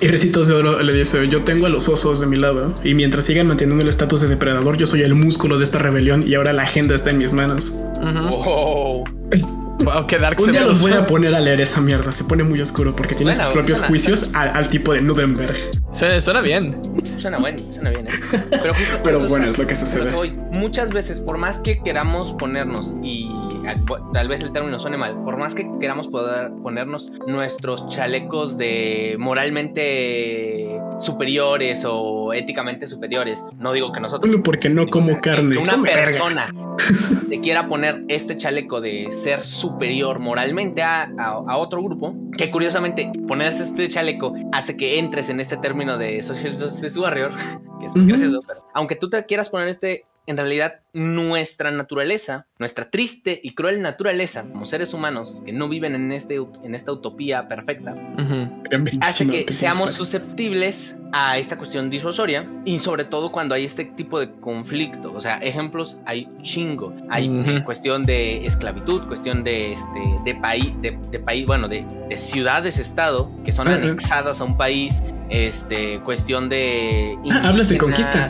Y Ricitos de Oro le dice: Yo tengo a los osos de mi lado, y mientras sigan manteniendo el estatus de depredador, yo soy el músculo de esta rebelión y ahora la agenda está en mis manos. Wow, qué dark Un día los voy a poner a leer esa mierda. Se pone muy oscuro porque tiene sus propios juicios al, tipo de Nudenberg. Suena, bien. Suena bueno, suena bien. ¿eh? Pero, bueno, es lo que sucede. Muchas veces, por más que queramos ponernos, y tal vez el término suene mal, por más que queramos poder ponernos nuestros chalecos de moralmente superiores o éticamente superiores, no digo que nosotros. Porque no como carne. una persona se quiera poner este chaleco de ser superior moralmente a, otro grupo, que curiosamente ponerse este chaleco hace que entres en este término de Social Justice Warrior, que es muy gracioso, pero aunque tú te quieras poner este en realidad nuestra naturaleza, nuestra triste y cruel naturaleza como seres humanos que no viven en, este, en esta utopía perfecta, hace que seamos susceptibles a esta cuestión disuasoria y sobre todo cuando hay este tipo de conflicto. O sea, ejemplos hay chingo. Hay cuestión de esclavitud, cuestión de, este, de país, de, país, bueno, de, de ciudades-estado que son anexadas a un país, este, cuestión de... hablas de conquista.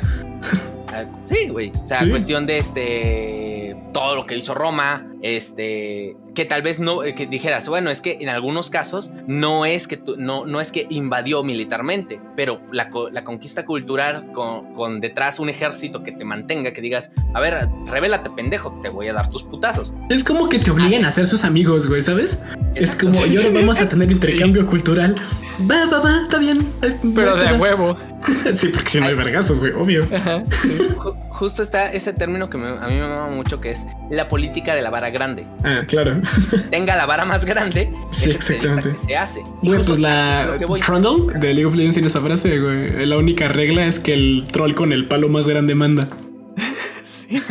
Sí, güey. O sea, cuestión de este. Todo lo que hizo Roma. Este que tal vez no, eh, que dijeras, bueno, es que en algunos casos no es que, no, no es que invadió militarmente, pero la, la conquista cultural con, con, detrás un ejército que te mantenga, que digas, a ver, revélate pendejo, te voy a dar tus putazos. Es como que te obliguen a ser sus amigos, güey, ¿sabes? Es como, yo ahora vamos a tener intercambio cultural. Va, va, va, está bien. Pero de huevo. sí, porque si no hay vergazos, güey, obvio. Justo está ese término que a mí me mama mucho, que es la política de la vara grande. Ah, claro. tenga la vara más grande, sí, exactamente. se hace. güey, pues la Trundle de League of Legends en esa frase, güey. La única regla es que el troll con el palo más grande manda. sí.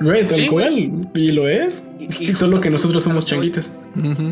Güey, tal cual. Y lo es. Y, solo que nosotros somos changuitas.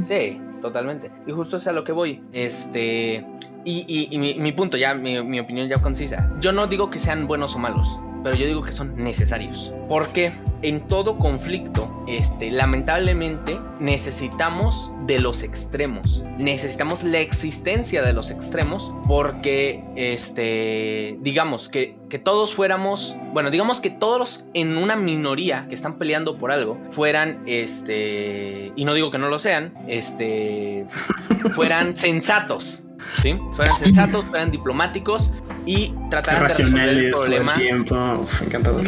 Sí, totalmente. Y justo es a lo que voy. Este. Y, mi, punto, ya, mi, mi opinión ya concisa. Yo no digo que sean buenos o malos pero yo digo que son necesarios. Porque en todo conflicto, este, lamentablemente, necesitamos de los extremos. Necesitamos la existencia de los extremos porque, este, digamos que, que todos fuéramos, bueno, digamos que todos en una minoría que están peleando por algo fueran, este, y no digo que no lo sean, este, fueran sensatos. ¿Sí? Fueran sensatos, fueran diplomáticos y trataran de resolver el problema. Tiempo. encantador.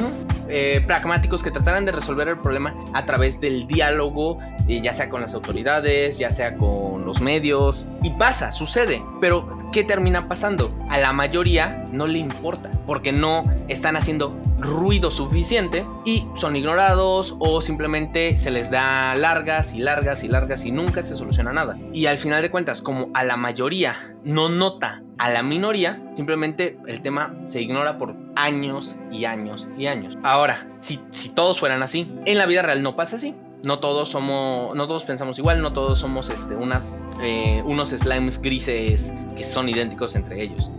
Eh, pragmáticos que trataran de resolver el problema a través del diálogo, eh, ya sea con las autoridades, ya sea con los medios. Y pasa, sucede. Pero, ¿qué termina pasando? A la mayoría no le importa, porque no están haciendo ruido suficiente y son ignorados o simplemente se les da largas y largas y largas y nunca se soluciona nada. Y al final de cuentas, como a la mayoría no nota a la minoría, simplemente el tema se ignora por años y años y años. Ahora, si, si todos fueran así, en la vida real no pasa así no todos somos, no todos pensamos igual, no todos somos este, unas, eh, unos slimes grises que son idénticos entre ellos.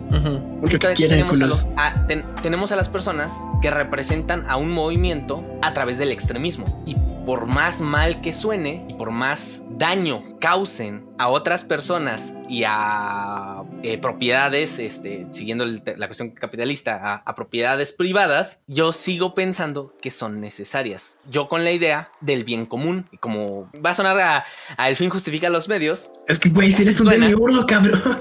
tenemos, a tenemos a las personas que representan a un movimiento a través del extremismo. Y por más mal que suene y por más daño causen a otras personas y a eh, propiedades, este, siguiendo la cuestión capitalista, a, propiedades privadas, yo sigo pensando que son necesarias. Yo con la idea del bien común, como va a sonar a, el fin justifica los medios. Es que, güey, si eres un demiurgo, cabrón.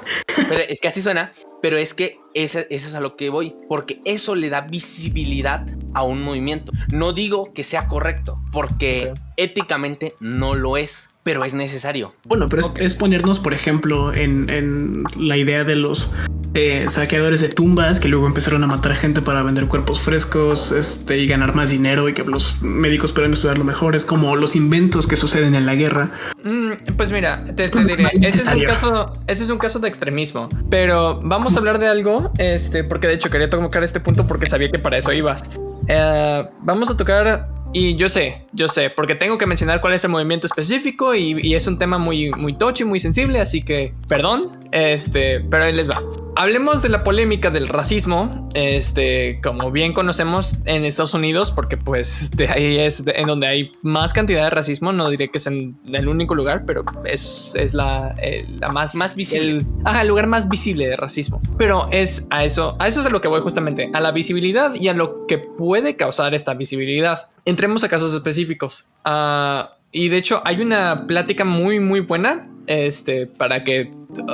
Pero es que así suena, pero es que eso, eso es a lo que voy, porque eso le da visibilidad a un movimiento. No digo que sea correcto, porque éticamente no lo es pero es necesario. Bueno, pero es, ponernos, por ejemplo, en, en, la idea de los eh, saqueadores de tumbas que luego empezaron a matar gente para vender cuerpos frescos este, y ganar más dinero y que los médicos puedan estudiarlo mejor. Es como los inventos que suceden en la guerra. Mm, pues mira, te, diré, ese es, un caso, ese es un caso de extremismo, pero vamos a hablar de algo, este, porque de hecho quería tocar este punto porque sabía que para eso ibas. Eh, vamos a tocar y yo sé, yo sé, porque tengo que mencionar cuál es el movimiento específico y, es un tema muy, muy y muy sensible, así que perdón, este, pero ahí les va. Hablemos de la polémica del racismo, este, como bien conocemos en Estados Unidos, porque pues de ahí es en donde hay más cantidad de racismo, no diré que es en el único lugar, pero es, es la, la más, más visible. El, ajá, el lugar más visible de racismo. Pero es a eso, a eso es a lo que voy justamente, a la visibilidad y a lo que puede causar esta visibilidad entremos a casos específicos. Ah, y de hecho hay una plática muy muy buena este, para que,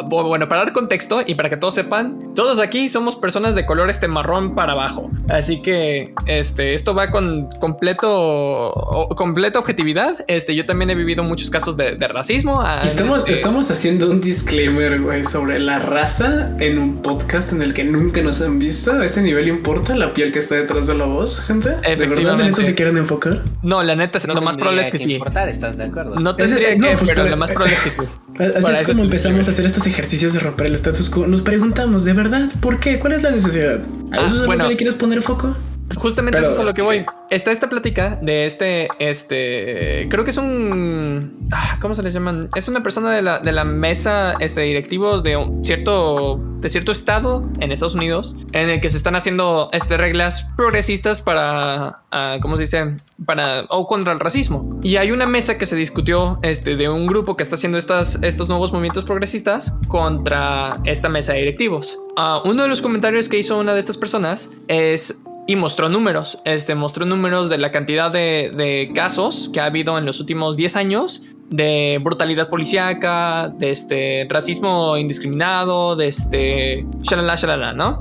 bueno, para dar contexto y para que todos sepan, todos aquí somos personas de color este marrón para abajo. Así que, este, esto va con completo, completa objetividad. Este, yo también he vivido muchos casos de, racismo. Ah, estamos, este estamos haciendo un disclaimer, güey, sobre la raza en un podcast en el que nunca nos han visto. ¿A ese nivel importa la piel que está detrás de la voz, gente? ¿De verdad en eso se quieren enfocar? No, la neta, no lo más probable es que, sí. ¿estás de acuerdo? No tendría que, pues, pero lo más probable es que sí. Así es como empezamos a hacer estos ejercicios de romper el status quo. Nos preguntamos, ¿de verdad? ¿Por qué? ¿Cuál es la necesidad? ¿A eso es a lo que le quieres poner foco? Justamente eso es a lo que voy. Está esta plática de este, este, creo que es un, ah, ¿cómo se les llaman? Es una persona de la, de la mesa, este, directivos de un cierto, de cierto estado en Estados Unidos, en el que se están haciendo, este, reglas progresistas para, uh, ¿cómo se dice? Para, o contra el racismo. Y hay una mesa que se discutió, este, de un grupo que está haciendo estas, estos nuevos movimientos progresistas contra esta mesa de directivos. Uh, uno de los comentarios que hizo una de estas personas es y mostró números. Este mostró números de la cantidad de, casos que ha habido en los últimos 10 años de brutalidad policíaca, de este racismo indiscriminado, de este shalala shalala, ¿no?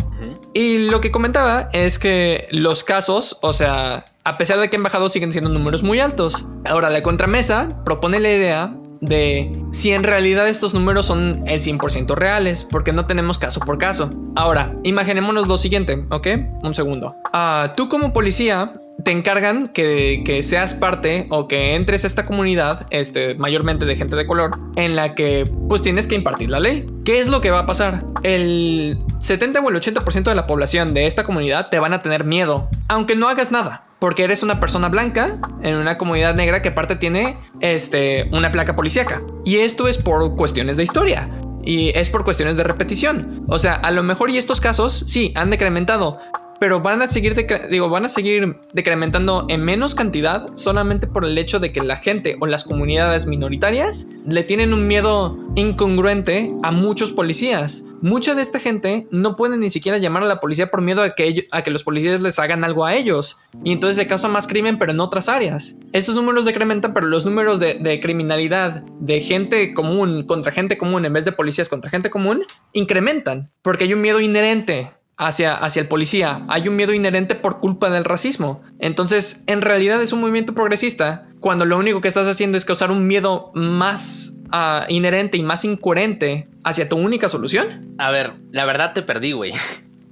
Y lo que comentaba es que los casos, o sea, a pesar de que han bajado, siguen siendo números muy altos. Ahora, la contramesa propone la idea de si en realidad estos números son el 100% reales, porque no tenemos caso por caso. Ahora, imaginémonos lo siguiente, ¿ok? Un segundo. Ah, tú como policía te encargan que, que, seas parte o que entres a esta comunidad, este, mayormente de gente de color, en la que pues tienes que impartir la ley. ¿Qué es lo que va a pasar? El 70 o el 80% de la población de esta comunidad te van a tener miedo, aunque no hagas nada porque eres una persona blanca en una comunidad negra que aparte tiene este, una placa policíaca. Y esto es por cuestiones de historia. Y es por cuestiones de repetición. O sea, a lo mejor y estos casos sí han decrementado, pero van a seguir, digo, van a seguir decrementando en menos cantidad solamente por el hecho de que la gente o las comunidades minoritarias le tienen un miedo incongruente a muchos policías. Mucha de esta gente no puede ni siquiera llamar a la policía por miedo a que, a que los policías les hagan algo a ellos. Y entonces se causa más crimen, pero en otras áreas. Estos números decrementan, pero los números de, de criminalidad de gente común contra gente común en vez de policías contra gente común incrementan. Porque hay un miedo inherente hacia, hacia el policía. Hay un miedo inherente por culpa del racismo. Entonces, en realidad es un movimiento progresista cuando lo único que estás haciendo es causar un miedo más ah, inherente y más incoherente hacia tu única solución. A ver, la verdad te perdí, güey.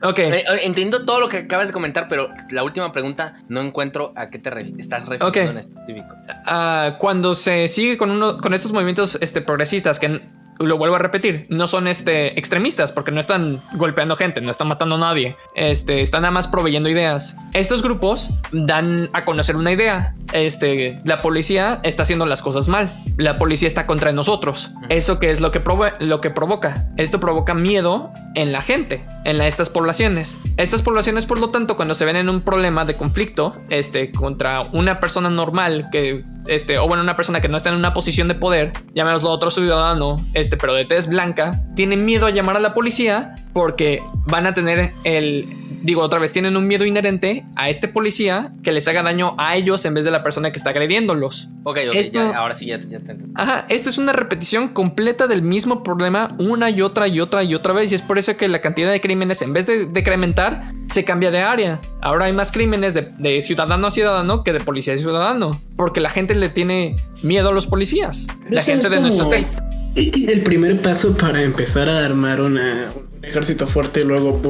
Ok. Eh, eh, entiendo todo lo que acabas de comentar, pero la última pregunta no encuentro a qué te estás refiriendo en específico. Ah, cuando se sigue con, uno, con estos movimientos este, progresistas que lo vuelvo a repetir, no son este, extremistas porque no están golpeando gente, no están matando a nadie, este, están nada más proveyendo ideas. Estos grupos dan a conocer una idea. Este, la policía está haciendo las cosas mal, la policía está contra nosotros. Eso que es lo que, lo que provoca. Esto provoca miedo en la gente, en estas poblaciones. Estas poblaciones, por lo tanto, cuando se ven en un problema de conflicto este, contra una persona normal que este, o bueno, una persona que no está en una posición de poder, llamémoslo otro ciudadano, este, pero de tez blanca, tienen miedo a llamar a la policía porque van a tener el, digo otra vez, tienen un miedo inherente a este policía que les haga daño a ellos en vez de la persona que está agrediéndolos. Ok, ok, ahora sí ya, ya te entiendo. Ajá, esto es una repetición completa del mismo problema una y otra y otra y otra vez y es por eso que la cantidad de crímenes en vez de decrementar se cambia de área. Ahora hay más crímenes de, ciudadano a ciudadano que de policía a ciudadano porque la gente le tiene miedo a los policías. la gente de nuestro test. El primer paso para empezar a armar una, ejército fuerte y luego,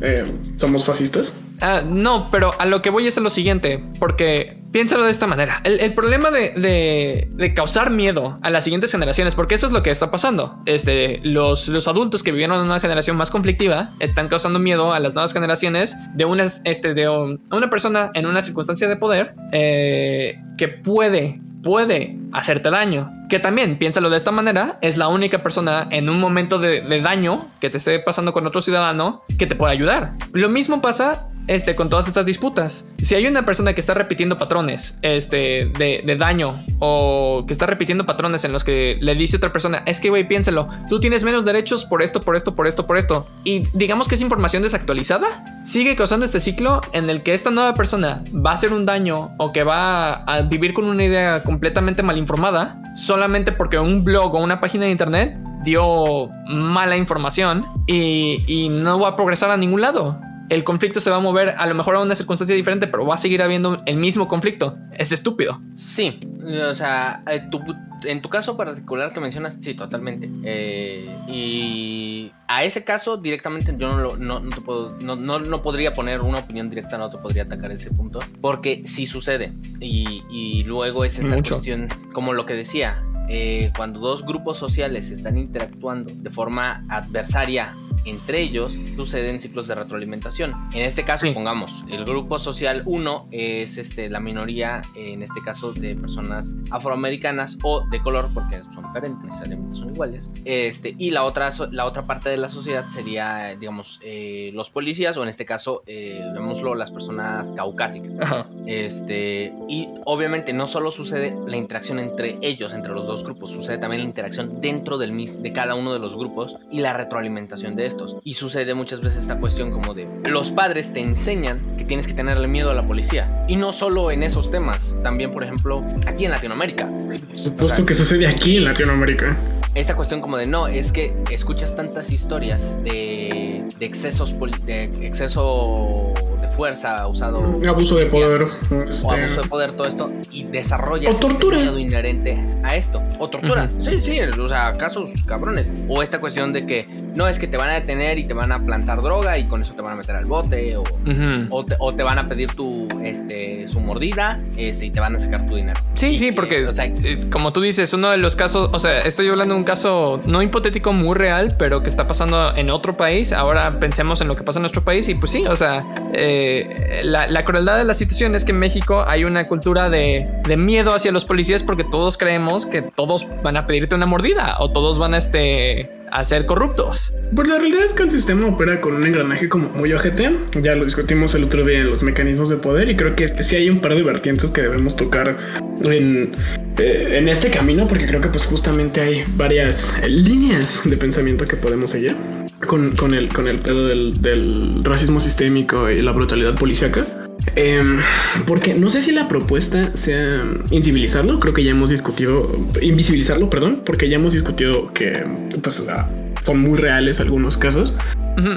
eh, somos fascistas? Ah, no, pero a lo que voy es a lo siguiente, porque piénsalo de esta manera. El, problema de, causar miedo a las siguientes generaciones, porque eso es lo que está pasando. Este, los, los adultos que vivieron en una generación más conflictiva están causando miedo a las nuevas generaciones de una, este, de una persona en una circunstancia de poder eh, que puede puede hacerte daño. Que también, piénsalo de esta manera, es la única persona en un momento de, de, daño que te esté pasando con otro ciudadano que te puede ayudar. Lo mismo pasa este, con todas estas disputas. Si hay una persona que está repitiendo patrones este, de, daño o que está repitiendo patrones en los que le dice a otra persona, es que, güey, piénselo, tú tienes menos derechos por esto, por esto, por esto, por esto, y digamos que es información desactualizada, sigue causando este ciclo en el que esta nueva persona va a hacer un daño o que va a vivir con una idea completamente mal informada solamente porque un blog o una página de internet dio mala información y, y no va a progresar a ningún lado el conflicto se va a mover a lo mejor a una circunstancia diferente, pero va a seguir habiendo el mismo conflicto. Es estúpido. Sí, o sea, eh, en tu caso particular que mencionas, sí, totalmente. Eh, y a ese caso directamente yo no, no, no, no, podría poner una opinión directa, no te podría atacar ese punto, porque sí sucede. Y, luego es esta cuestión, como lo que decía, eh, cuando dos grupos sociales están interactuando de forma adversaria entre ellos suceden ciclos de retroalimentación. En este caso, pongamos, el grupo social 1 es este, la minoría, en este caso, de personas afroamericanas o de color, porque son diferentes, necesariamente son iguales. Este, y la otra, la otra parte de la sociedad sería, digamos, eh, los policías, o en este caso, eh, las personas caucásicas. Este, y obviamente no solo sucede la interacción entre ellos, entre los dos grupos, sucede también la interacción dentro del, de cada uno de los grupos y la retroalimentación de estos. Y sucede muchas veces esta cuestión como de los padres te enseñan que tienes que tenerle miedo a la policía. Y no solo en esos temas, también por ejemplo aquí en Latinoamérica. supuesto que sucede aquí en Latinoamérica. Esta cuestión como de no, es que escuchas tantas historias de, de excesos, de exceso de fuerza usado. Abuso de poder. O este, abuso de poder, todo esto. Y desarrollas o tortura. Este inherente a esto. O tortura. Sí, sí, o sea, casos cabrones. O esta cuestión de que no es que te van a detener y te van a plantar droga y con eso te van a meter al bote o, o, te, van a pedir tu, este, su mordida este, y te van a sacar tu dinero. Sí, sí, porque, o sea, eh, como tú dices, uno de los casos, o sea, estoy hablando de un caso no hipotético, muy real, pero que está pasando en otro país. Ahora pensemos en lo que pasa en nuestro país y pues sí, o sea, eh, la, crueldad de la situación es que en México hay una cultura de, de miedo hacia los policías porque todos creemos que todos van a pedirte una mordida o todos van a este a ser corruptos. Pues la realidad es que el sistema opera con un engranaje como muy ojete. Ya lo discutimos el otro día en los mecanismos de poder y creo que sí hay un par de vertientes que debemos tocar en, eh, en este camino porque creo que pues justamente hay varias líneas de pensamiento que podemos seguir con, con el, con el pedo del, del racismo sistémico y la brutalidad policíaca. Em, porque no sé si la propuesta sea invisibilizarlo. Creo que ya hemos discutido invisibilizarlo, perdón, porque ya hemos discutido que pues son muy reales algunos casos.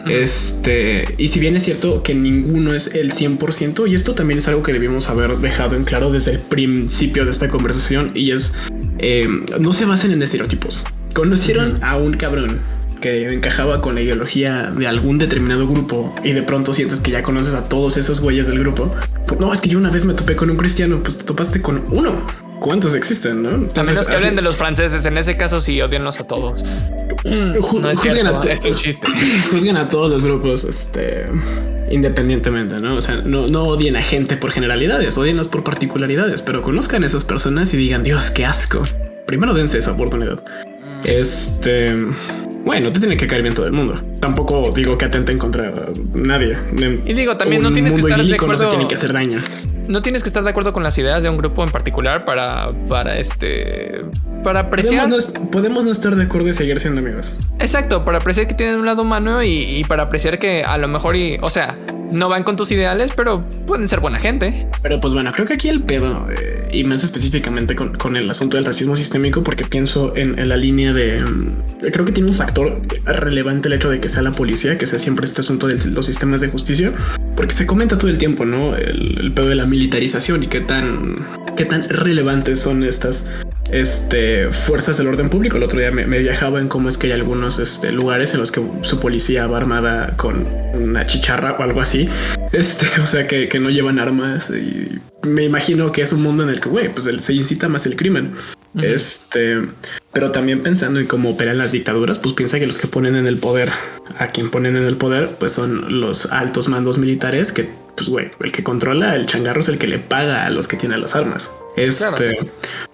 Este, y si bien es cierto que ninguno es el 100%, y esto también es algo que debimos haber dejado en claro desde el principio de esta conversación, y es em, no se basen en estereotipos. Conocieron a un cabrón que encajaba con la ideología de algún determinado grupo y de pronto sientes que ya conoces a todos esos güeyes del grupo. Pues no, es que yo una vez me topé con un cristiano, pues te topaste con uno. ¿Cuántos existen, no? a menos que hablen de los franceses, en ese caso sí, odienlos a todos. no es juzguen a, es un chiste. Juzguen a todos los grupos, este independientemente, ¿no? O sea, no, no odien a gente por generalidades, odienlos por particularidades, pero conozcan a esas personas y digan, Dios, qué asco. Primero dense esa oportunidad. Este bueno, te tiene que caer bien todo el mundo. Tampoco digo que atenten contra nadie. Y digo, también no tienes que estar de acuerdo. No se que hacer daño no tienes que estar de acuerdo con las ideas de un grupo en particular para, para este, para apreciar. Podemos no, estar de acuerdo y seguir siendo amigos. Exacto, para apreciar que tienen un lado humano y, para apreciar que a lo mejor y, o sea, no van con tus ideales, pero pueden ser buena gente. Pero pues bueno, creo que aquí el pedo, eh, y más específicamente con, el asunto del racismo sistémico, porque pienso en, la línea de, mm, creo que tiene un factor relevante el hecho de que sea la policía, que sea siempre este asunto de los sistemas de justicia, porque se comenta todo el tiempo, ¿no? El, el pedo de la militarización y qué tan, qué tan relevantes son estas este, fuerzas del orden público. El otro día me, viajaba en cómo es que hay algunos este, lugares en los que su policía va armada con una chicharra o algo así. Este, o sea, que, no llevan armas y me imagino que es un mundo en el que, güey, pues se incita más el crimen. Este, pero también pensando en cómo operan las dictaduras, pues piensa que los que ponen en el poder, a quien ponen en el poder, pues son los altos mandos militares que pues güey, el que controla el changarro es el que le paga a los que tienen las armas. Este,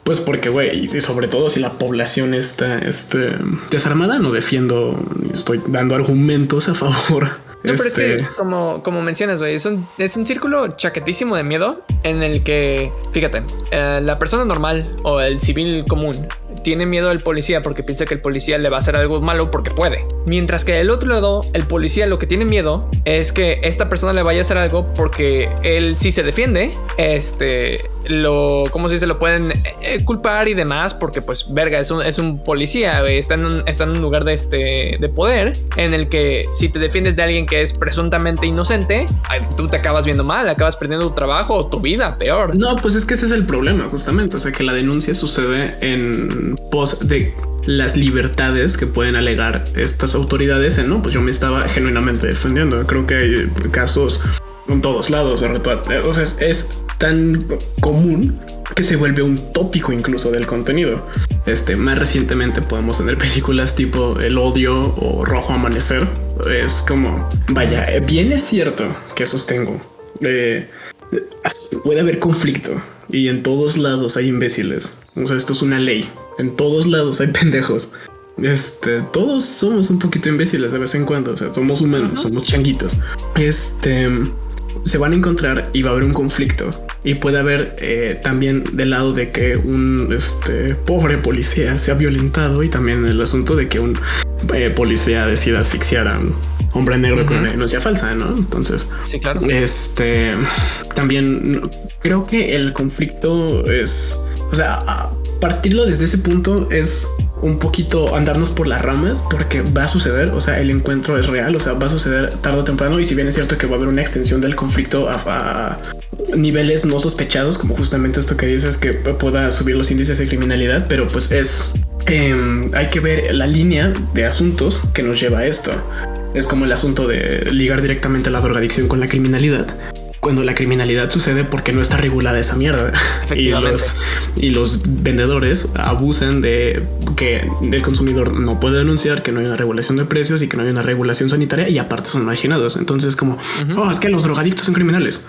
pues porque güey, y sobre todo si la población está este, desarmada, no defiendo, estoy dando argumentos a favor. No, pero es que, este, como, como mencionas, güey, es un, es un círculo chaquetísimo de miedo en el que, fíjate, eh, la persona normal o el civil común tiene miedo al policía porque piensa que el policía le va a hacer algo malo porque puede. Mientras que del otro lado, el policía lo que tiene miedo es que esta persona le vaya a hacer algo porque él si se defiende, este, lo, ¿cómo se? Lo pueden eh, culpar y demás porque pues, verga, es un, es un policía, está en un, está en un lugar de, este, de poder en el que si te defiendes de alguien que es presuntamente inocente, tú te acabas viendo mal, acabas perdiendo tu trabajo o tu vida, peor. No, pues es que ese es el problema, justamente. O sea, que la denuncia sucede en pos de las libertades que pueden alegar estas autoridades en no, pues yo me estaba genuinamente defendiendo. Creo que hay casos en todos lados. O sea, es, tan común que se vuelve un tópico incluso del contenido. Este, más recientemente podemos tener películas tipo El odio o Rojo Amanecer. Es como, vaya, bien es cierto que sostengo. Eh, puede haber conflicto y en todos lados hay imbéciles. O sea, esto es una ley. En todos lados hay pendejos. Este, todos somos un poquito imbéciles de vez en cuando. O sea, somos humanos, somos changuitos. Este, se van a encontrar y va a haber un conflicto. Y puede haber eh, también del lado de que un este, pobre policía sea violentado y también el asunto de que un eh, policía decida asfixiar a un hombre negro con una denuncia falsa, ¿no? Entonces, sí, claro. Este también creo que el conflicto es, o sea, partirlo desde ese punto es un poquito andarnos por las ramas porque va a suceder, o sea, el encuentro es real, o sea, va a suceder tarde o temprano y si bien es cierto que va a haber una extensión del conflicto a, niveles no sospechados, como justamente esto que dices que pueda subir los índices de criminalidad, pero pues es em, hay que ver la línea de asuntos que nos lleva a esto. Es como el asunto de ligar directamente la drogadicción con la criminalidad cuando la criminalidad sucede porque no está regulada esa mierda. Y los, y los vendedores abusan de que el consumidor no puede denunciar, que no hay una regulación de precios y que no hay una regulación sanitaria y aparte son marginados. Entonces como, oh, es que los drogadictos son criminales.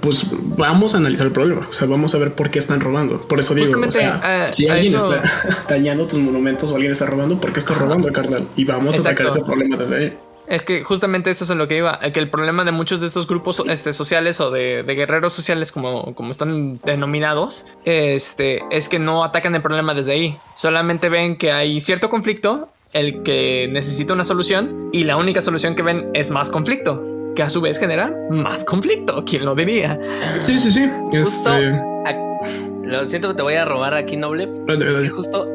Pues vamos a analizar el problema. O sea, vamos a ver por qué están robando. Por eso digo, o sea, si alguien está dañando tus monumentos o alguien está robando, ¿por qué está robando, carnal? Y vamos a sacar ese problema desde ahí. Es que justamente eso es en lo que iba, que el problema de muchos de estos grupos este, sociales o de, guerreros sociales, como, como están denominados, este, es que no atacan el problema desde ahí. Solamente ven que hay cierto conflicto, el que necesita una solución, y la única solución que ven es más conflicto, que a su vez genera más conflicto. ¿Quién lo diría? Sí, sí, sí. Este, lo siento que te voy a robar aquí, Noble. Es que justo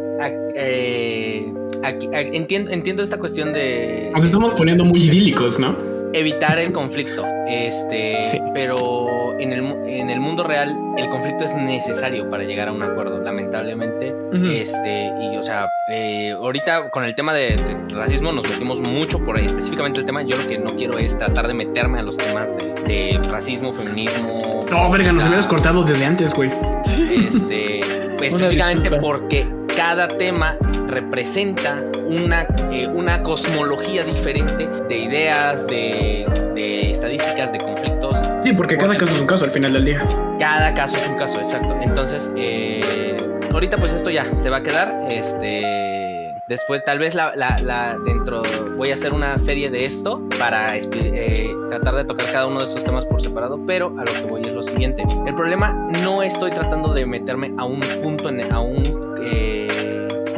eh, entiendo, entiendo esta cuestión de. Nos estamos poniendo muy idílicos, ¿no? Evitar el conflicto. Este. Pero en el, en el mundo real, el conflicto es necesario para llegar a un acuerdo, lamentablemente. Este. Y, o sea, eh, ahorita con el tema de racismo nos metimos mucho por ahí, específicamente el tema. Yo lo que no quiero es tratar de meterme a los temas de, racismo, feminismo. No, verga, nos habías cortado desde antes, güey. Este. específicamente porque cada tema representa una, eh, una cosmología diferente de ideas, de, estadísticas, de conflictos. Sí, porque cada caso es un caso al final del día. Cada caso es un caso, exacto. Entonces, eh, ahorita pues esto ya se va a quedar. Este. Después, tal vez la, dentro voy a hacer una serie de esto para eh, tratar de tocar cada uno de esos temas por separado, pero a lo que voy es lo siguiente. El problema no estoy tratando de meterme a un punto, en, a un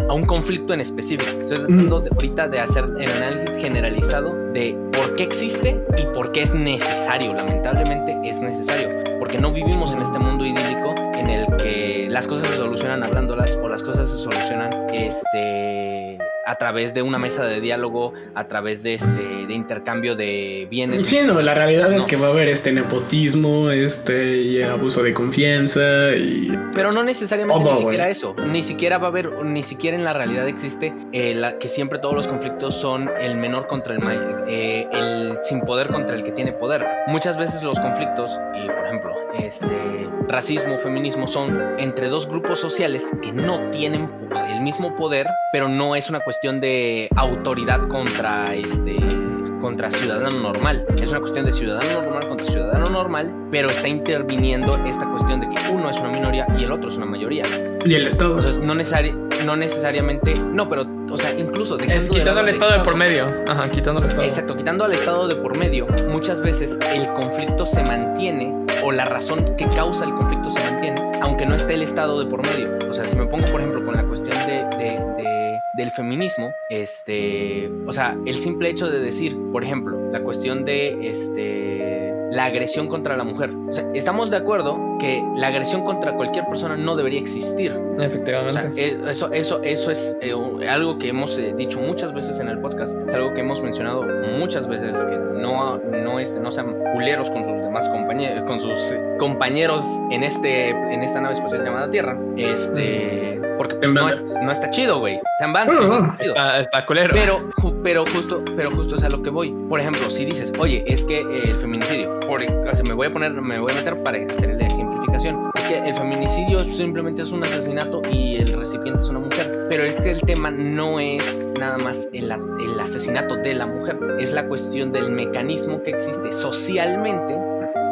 a un conflicto en específico. Estoy tratando de, ahorita de hacer el análisis generalizado de por qué existe y por qué es necesario. Lamentablemente es necesario, porque no vivimos en este mundo idílico en el que las cosas se solucionan hablándolas o las cosas se solucionan este a través de una mesa de diálogo, a través de este de intercambio de bienes. Sí, no, la realidad es que va a haber este nepotismo, este y abuso de confianza y pero no necesariamente ni siquiera eso, ni siquiera va a haber ni siquiera en la realidad existe eh, que siempre todos los conflictos son el menor contra el mayor, eh, el sin poder contra el que tiene poder. Muchas veces los conflictos y por ejemplo, este racismo, feminismo son entre dos grupos sociales que no tienen el mismo poder, pero no es una cuestión de autoridad contra este contra ciudadano normal. Es una cuestión de ciudadano normal contra ciudadano normal, pero está interviniendo esta cuestión de que uno es una minoría y el otro es una mayoría. Y el Estado. no, no necesariamente, no, pero, o sea, incluso es quitando el Estado de por medio. Ajá, quitando el Estado. Exacto, quitando al Estado de por medio, muchas veces el conflicto se mantiene o la razón que causa el conflicto se mantiene, aunque no esté el Estado de por medio. O sea, si me pongo, por ejemplo, con la cuestión de del feminismo, este, o sea, el simple hecho de decir, por ejemplo, la cuestión de este la agresión contra la mujer. O sea, estamos de acuerdo que la agresión contra cualquier persona no debería existir. Efectivamente. Eh, eso, eso, eso es eh, algo que hemos eh, dicho muchas veces en el podcast, es algo que hemos mencionado muchas veces, que no, no, este, no sean culeros con sus demás compañeros, con sus compañeros en, este, en esta nave espacial llamada Tierra. Este... Porque pues, no, está chido, güey. Sean van, está, chido. está, culero. Pero, pero justo, pero justo es a lo que voy. Por ejemplo, si dices, oye, es que el feminicidio, por, me voy a poner, me voy a meter para hacer la ejemplificación. Es que el feminicidio simplemente es un asesinato y el recipiente es una mujer. Pero es que el tema no es nada más el, el asesinato de la mujer, es la cuestión del mecanismo que existe socialmente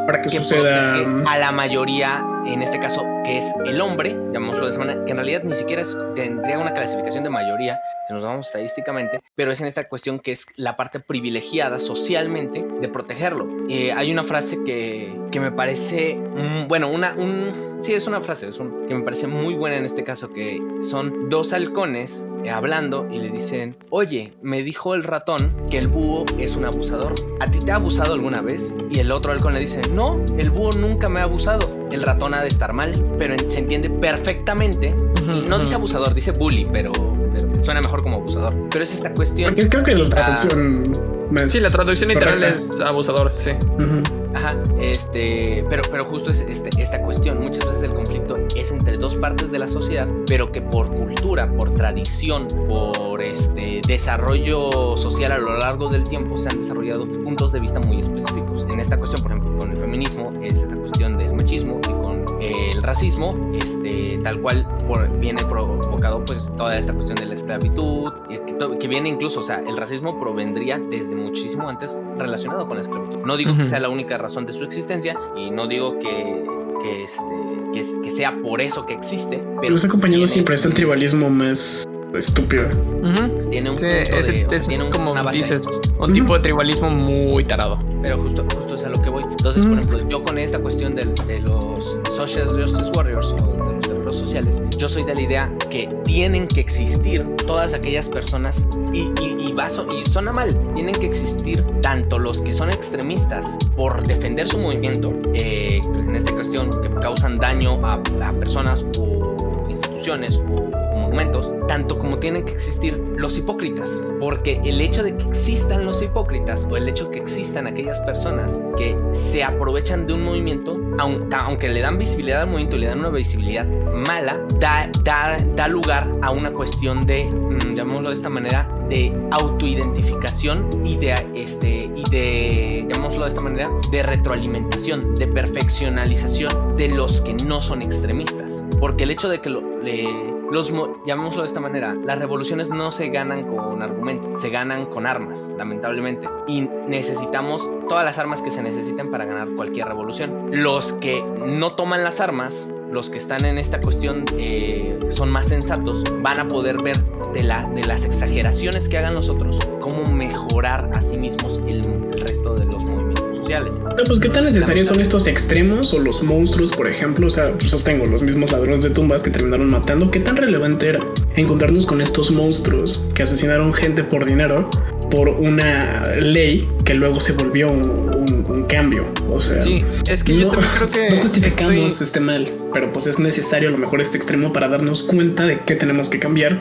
para que, suceda a la mayoría, en este caso, que es el hombre, llamémoslo de esa manera, que en realidad ni siquiera tendría una clasificación de mayoría, si nos vamos estadísticamente, pero es en esta cuestión que es la parte privilegiada socialmente de protegerlo. Eh, hay una frase que, que me parece, bueno, una, un, sí, es una frase es que me parece muy buena en este caso, que son dos halcones eh, hablando y le dicen, oye, me dijo el ratón que el búho es un abusador. ¿A ti te ha abusado alguna vez? Y el otro halcón le dice, no, el búho nunca me ha abusado. El ratón ha de estar mal, pero se entiende perfectamente. no dice abusador, dice bully, pero, suena mejor como abusador. Pero es esta cuestión. Porque creo que la traducción sí, la traducción literal es abusador, sí. Ajá, este, pero, pero justo es este, esta cuestión. Muchas veces el conflicto es entre dos partes de la sociedad, pero que por cultura, por tradición, por este desarrollo social a lo largo del tiempo se han desarrollado puntos de vista muy específicos. En esta cuestión, por ejemplo, con el feminismo, es esta racismo, este, tal cual por, viene provocado pues toda esta cuestión de la esclavitud, que, que, viene incluso, o sea, el racismo provendría desde muchísimo antes relacionado con la esclavitud. No digo que sea la única razón de su existencia y no digo que, que, este, que, sea por eso que existe. Pero los acompañando siempre es el tribalismo más estúpido. Tiene un, tiene como dices, un tipo de tribalismo muy tarado. Pero justo, justo es a lo que voy. Entonces, por ejemplo, yo con esta cuestión de, de los Social Justice Warriors o de los guerreros sociales, yo soy de la idea que tienen que existir todas aquellas personas y, y, y, y suena mal, tienen que existir tanto los que son extremistas por defender su movimiento, eh, en esta cuestión que causan daño a, a personas o instituciones o momentos, tanto como tienen que existir los hipócritas. Porque el hecho de que existan los hipócritas o el hecho de que existan aquellas personas que se aprovechan de un movimiento, aunque le dan visibilidad al movimiento y le dan una visibilidad mala, da, da, da lugar a una cuestión de, mm, llamémoslo de esta manera, de autoidentificación y de, este, y de, llamémoslo de esta manera, de retroalimentación, de perfeccionalización de los que no son extremistas. Porque el hecho de que lo, le, los, llamémoslo de esta manera, las revoluciones no se ganan con argumentos, se ganan con armas, lamentablemente. Y necesitamos todas las armas que se necesiten para ganar cualquier revolución. Los que no toman las armas, los que están en esta cuestión eh, son más sensatos, van a poder ver de, la, de las exageraciones que hagan nosotros, cómo mejorar a sí mismos el, el resto de los sociales. pues qué tan necesarios son estos extremos o los monstruos, por ejemplo. O sea, pues sostengo los mismos ladrones de tumbas que terminaron matando. ¿Qué tan relevante era encontrarnos con estos monstruos que asesinaron gente por dinero? por una ley que luego se volvió un, cambio. O sea, sí, es que yo también creo que no justificamos este mal, pero pues es necesario a lo mejor este extremo para darnos cuenta de que tenemos que cambiar.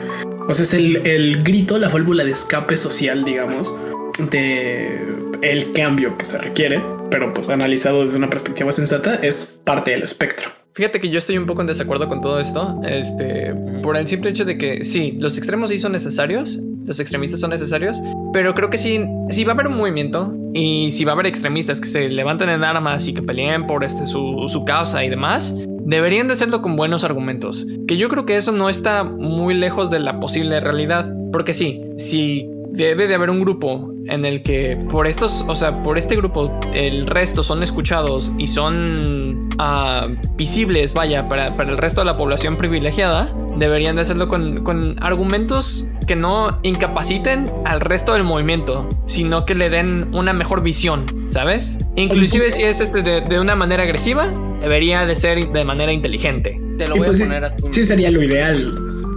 O sea, es el, el grito, la válvula de escape social, digamos, de el cambio que se requiere, pero pues analizado desde una perspectiva sensata es parte del espectro. Fíjate que yo estoy un poco en desacuerdo con todo esto, este, por el simple hecho de que sí, los extremos sí son necesarios, los extremistas son necesarios, pero creo que sí, si va a haber un movimiento y si va a haber extremistas que se levanten en armas y que peleen por este, su, su causa y demás, deberían de hacerlo con buenos argumentos, que yo creo que eso no está muy lejos de la posible realidad, porque sí, si debe de haber un grupo en el que por estos, o sea, por este grupo, el resto son escuchados y son ah, visibles, vaya, para, el resto de la población privilegiada, deberían de hacerlo con, argumentos que no incapaciten al resto del movimiento, sino que le den una mejor visión, ¿sabes? Inclusive si es este de, una manera agresiva, debería de ser de manera inteligente. Te lo voy a pues poner así. Sí, sería lo ideal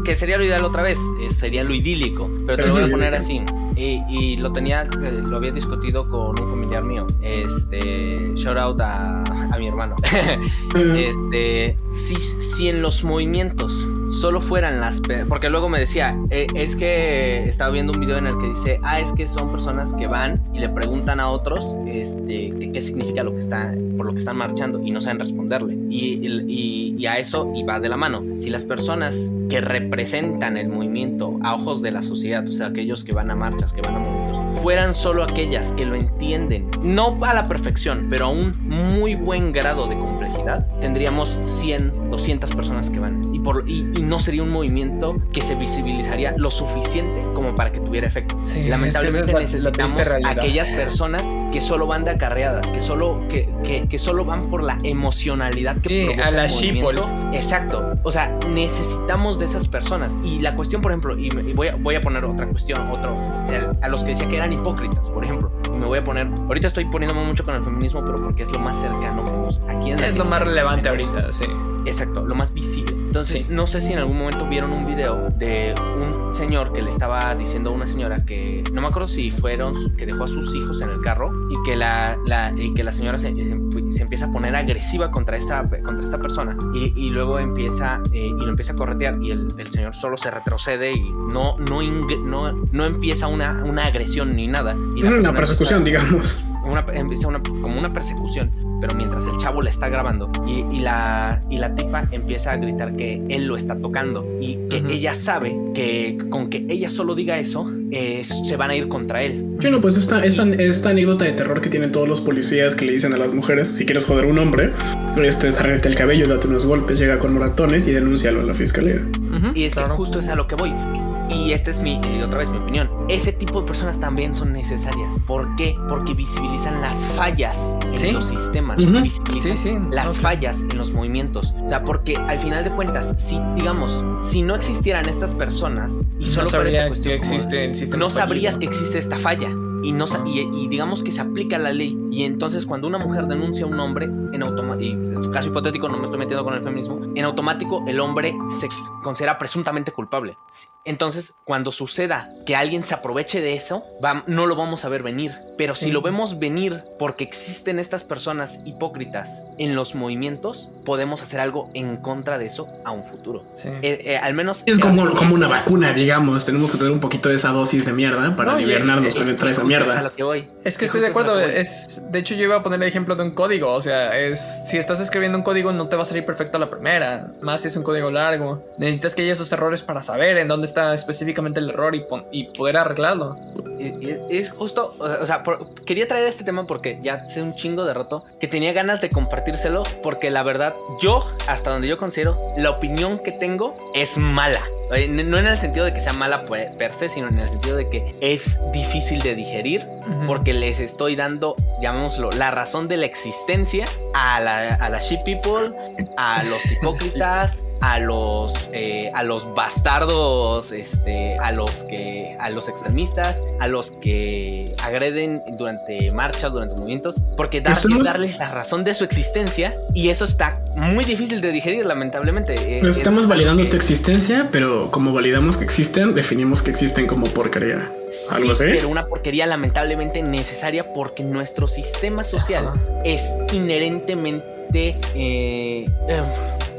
que sería lo ideal otra vez, eh, sería lo idílico, pero te lo voy a poner así. Y, lo tenía, eh, lo había discutido con un familiar mío. Este, shout out a, a mi hermano. este, si, si en los movimientos solo fueran las... Porque luego me decía, eh, es que estaba viendo un video en el que dice, ah, es que son personas que van y le preguntan a otros este, qué, significa lo que está, por lo que están marchando y no saben responderle. Y, y, y a eso iba de la mano. Si las personas que representan el movimiento a ojos de la sociedad, o sea, aquellos que van a marchas, que van a movimientos, fueran solo aquellas que lo entienden, no a la perfección, pero a un muy buen grado de complejidad, tendríamos 100, 200 personas que van. Y, por, y, no sería un movimiento que se visibilizaría lo suficiente como para que tuviera efecto. Lamentablemente necesitamos aquellas personas que solo van de acarreadas, que solo, que, que, que solo van por la emocionalidad que sí, a la movimiento. Exacto. O sea, necesitamos de esas personas. Y la cuestión, por ejemplo, y, voy, a, voy a poner otra cuestión, otro, a los que decía que eran hipócritas, por ejemplo. Y me voy a poner, ahorita estoy poniéndome mucho con el feminismo, pero porque es lo más cercano que tenemos aquí en Es lo más relevante ahorita, sí. Exacto, lo más visible. Entonces, no sé si en algún momento vieron un video de un señor que le estaba diciendo a una señora que no me acuerdo si fueron que dejó a sus hijos en el carro y que la, la y que la señora se, se, empieza a poner agresiva contra esta, contra esta persona y, y luego empieza eh, y lo empieza a corretear y el, el, señor solo se retrocede y no, no, no, no empieza una, una agresión ni nada. Y una persecución, digamos. Una, empieza una, como una persecución pero mientras el chavo la está grabando y, y, la, y la tipa empieza a gritar que él lo está tocando y que ella sabe que con que ella solo diga eso, eh, se van a ir contra él. Bueno, pues esta, esta, esta, anécdota de terror que tienen todos los policías que le dicen a las mujeres, si quieres joder a un hombre, este, desarrete el cabello, date unos golpes, llega con moratones y denúncialo a la fiscalía. y es que justo es a lo que voy. Y esta es mi, eh, otra vez mi opinión. Ese tipo de personas también son necesarias. ¿Por qué? Porque visibilizan las fallas en los sistemas, visibilizan las fallas en los movimientos. O sea, porque al final de cuentas, si digamos, si no existieran estas personas y solo no esta cuestión, que existe el sistema no sabrías que existe esta falla y, digamos que se aplica la ley y entonces cuando una mujer denuncia a un hombre en automático, y caso hipotético, no me estoy metiendo con el feminismo, en automático el hombre se considera presuntamente culpable. Entonces cuando suceda que alguien se aproveche de eso, no lo vamos a ver venir. Pero si lo vemos venir porque existen estas personas hipócritas en los movimientos, podemos hacer algo en contra de eso a un futuro. Eh, eh, al menos... Es como, como una vacuna, digamos. Tenemos que tener un poquito de esa dosis de mierda para no, liberarnos con esa mierda. Es que estoy de acuerdo. Es, de hecho, yo iba a poner el ejemplo de un código. O sea, es si estás escribiendo un código, no te va a salir perfecto a la primera. Más si es un código largo. Necesitas que haya esos errores para saber en dónde está específicamente el error y, y poder arreglarlo. Es justo, o sea, quería traer este tema porque ya sé un chingo de rato que tenía ganas de compartírselo porque la verdad, yo, hasta donde yo considero, la opinión que tengo es mala. Eh, no en el sentido de que sea mala per se, sino en el sentido de que es difícil de digerir porque les estoy dando, llamémoslo, la razón de la existencia a la, a la ship people, a los hipócritas, a los eh, a los bastardos, este, a los que a los extremistas, a los que agreden durante marchas, durante movimientos, porque dar, darles la razón de su existencia y eso está muy difícil de digerir, lamentablemente. Eh, estamos validando su existencia, pero como validamos que existen, definimos que existen como porquería. ¿Algo sí, Pero una porquería lamentablemente necesaria porque nuestro sistema social es inherentemente eh, em,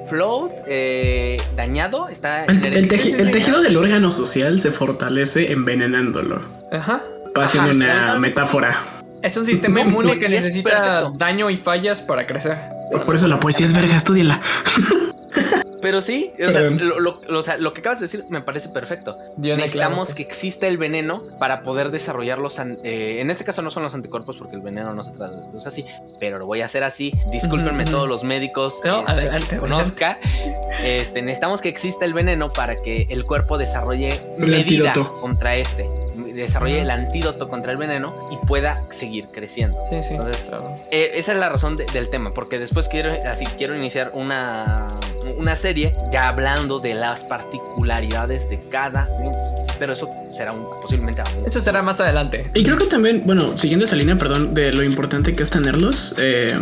flawed, eh, dañado, está... El, el, tejido del órgano social se fortalece envenenándolo. Ajá. Haciendo una metáfora. Es un sistema inmune que necesita daño y fallas para crecer. Por eso la poesía es verga, estudiala. Pero sí, o sea, lo, que acabas de decir me parece perfecto. Necesitamos que exista el veneno para poder desarrollar los... Eh, en este caso no son los anticuerpos porque el veneno no se traduce así, pero lo voy a hacer así. Discúlpenme todos los médicos no, este, adelante, que conozca. Este, necesitamos que exista el veneno para que el cuerpo desarrolle medidas contra este desarrolle el antídoto contra el veneno y pueda seguir creciendo. Sí, sí. Entonces, eh, esa es la razón del tema, porque después quiero, así quiero iniciar una, una serie ya hablando de las particularidades de cada pero eso será un, posiblemente Eso será más adelante. Y creo que también, bueno, siguiendo esa línea, perdón, de lo importante que es tenerlos eh,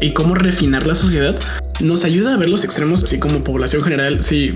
y cómo refinar la sociedad, nos ayuda a ver los extremos, así como población general. Si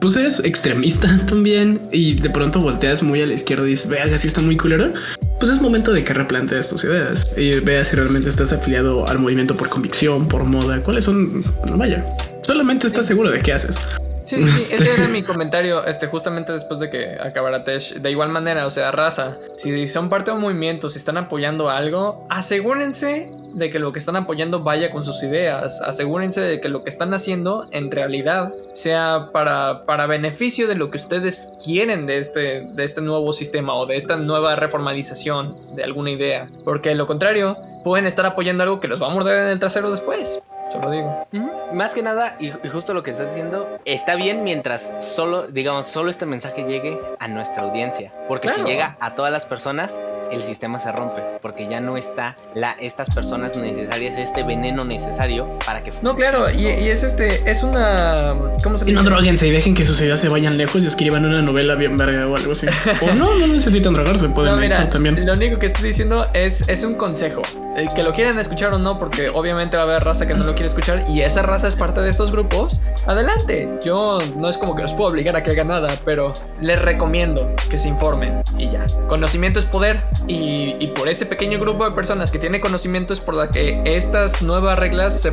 pues eres extremista también y de pronto volteas muy a la izquierda y dices, vea, así está muy culero. Pues es momento de que replantees tus ideas y veas si realmente estás afiliado al movimiento por convicción, por moda, cuáles son. No vaya, solamente estás seguro de qué haces. Sí, sí, ese era mi comentario, este, justamente después de que acabara Tesh. De igual manera, o sea, raza, si son parte de un movimiento, si están apoyando algo, asegúrense de que lo que están apoyando vaya con sus ideas. Asegúrense de que lo que están haciendo en realidad sea para, para beneficio de lo que ustedes quieren de este, de este nuevo sistema o de esta nueva reformalización de alguna idea. Porque de lo contrario, pueden estar apoyando algo que los va a morder en el trasero después. Solo digo. Más que nada, y, justo lo que estás diciendo, está bien mientras solo, digamos, solo este mensaje llegue a nuestra audiencia. Porque si llega a todas las personas, el sistema se rompe. Porque ya no está la, estas personas necesarias, este veneno necesario para que funcione. No, claro, y, es este, es una. ¿Cómo se dice? Y no droguense y dejen que sus ideas se vayan lejos y escriban una novela bien verga o algo así. o no, no necesitan drogarse, pueden no, también. Lo único que estoy diciendo es, es un consejo. Eh, que lo quieren escuchar o no, porque obviamente va a haber raza que no lo quiere escuchar y esa raza es parte de estos grupos, adelante. Yo no es como que los puedo obligar a que hagan nada, pero les recomiendo que se informen y ya. Conocimiento es poder y, y por ese pequeño grupo de personas que tiene conocimiento es por la que estas nuevas reglas se,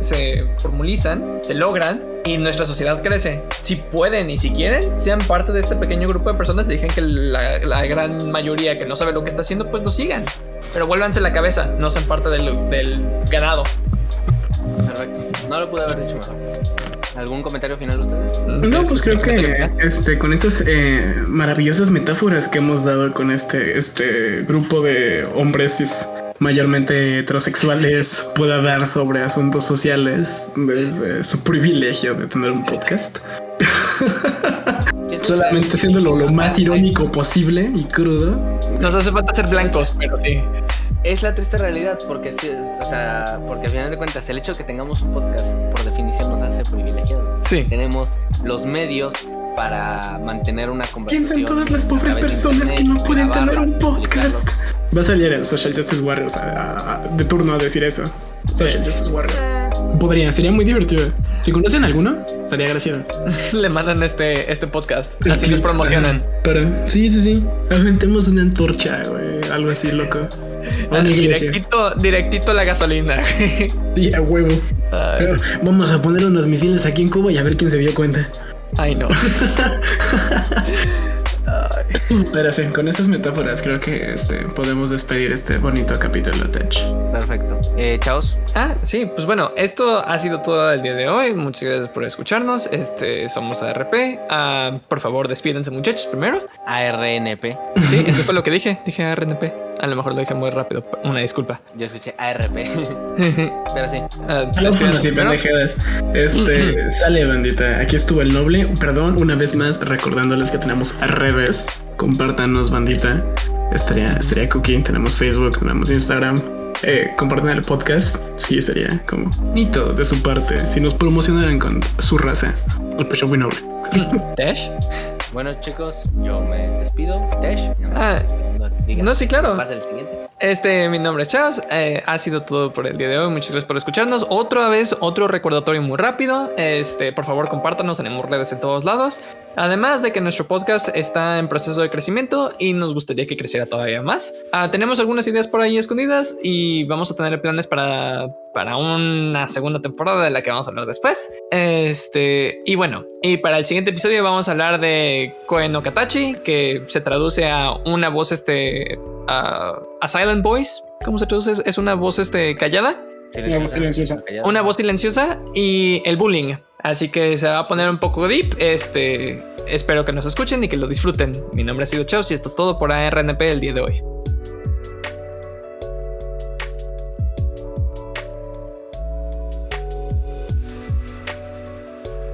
se formulizan, se logran y nuestra sociedad crece. Si pueden y si quieren, sean parte de este pequeño grupo de personas. Dejen que la, la gran mayoría que no sabe lo que está haciendo, pues lo sigan. Pero vuélvanse la cabeza, no sean parte del, del ganado. Perfecto. No lo pude haber dicho mejor. ¿Algún comentario final de ustedes? No, pues creo que este, con esas eh, maravillosas metáforas que hemos dado con este, este grupo de hombres mayormente heterosexuales pueda dar sobre asuntos sociales desde su privilegio de tener un podcast. Solamente haciéndolo lo más irónico posible y crudo. Nos hace falta ser blancos, pero sí. Es la triste realidad, porque o sea, porque al final de cuentas, el hecho de que tengamos un podcast, por definición, nos hace privilegiados. Sí. Tenemos los medios para mantener una conversación. Piensa en todas las pobres personas que no pueden tener un podcast. Va a salir el Social Justice Warriors de turno a decir eso. Social Justice Warriors. Podría, sería muy divertido. Si conocen alguno, sería gracioso. Le mandan este, este podcast. así los promocionan. Pero sí, sí, sí. Aventemos una antorcha, güey. Algo así, loco. directito, directito la gasolina. y a huevo. vamos a poner unos misiles aquí en Cuba y a ver quién se dio cuenta. Ay, no. Pero sí, con esas metáforas creo que este, podemos despedir este bonito capítulo de Tech. Perfecto. Eh, chaos. Ah, sí, pues bueno, esto ha sido todo el día de hoy. Muchas gracias por escucharnos. Este, somos ARP. Ah, por favor, despídense muchachos primero. ARNP. Sí, eso fue lo que dije. Dije ARNP. A lo mejor lo dije muy rápido. Una disculpa. Yo escuché ARP. Pero sí. Uh, Este, sale bandita. Aquí estuvo el noble. Perdón, una vez más recordándoles que tenemos redes. Compártanos, bandita. Estaría, estaría cooking. Tenemos Facebook, tenemos Instagram. Eh, compartan el podcast. Sí, sería como nito de su parte. Si nos promocionaran con su raza. El pecho muy noble. Dash. Bueno, chicos, yo me despido. Dash. Ah, no, sí, claro. Pasa el siguiente. Este, mi nombre es Chaos. Eh, ha sido todo por el día de hoy. Muchas gracias por escucharnos. Otra vez, otro recordatorio muy rápido. Este, por favor, compártanos. Tenemos redes en todos lados. Además de que nuestro podcast está en proceso de crecimiento y nos gustaría que creciera todavía más. Ah, tenemos algunas ideas por ahí escondidas y vamos a tener planes para, para una segunda temporada de la que vamos a hablar después. Este, y bueno, y para el siguiente episodio vamos a hablar de Koe no Katachi, que se traduce a una voz este a, silent voice. ¿Cómo se traduce? Es una voz este callada. Una voz silenciosa. Una voz silenciosa y el bullying. Así que se va a poner un poco deep. Este, espero que nos escuchen y que lo disfruten. Mi nombre ha sido Chaos y esto es todo por ARNP el día de hoy.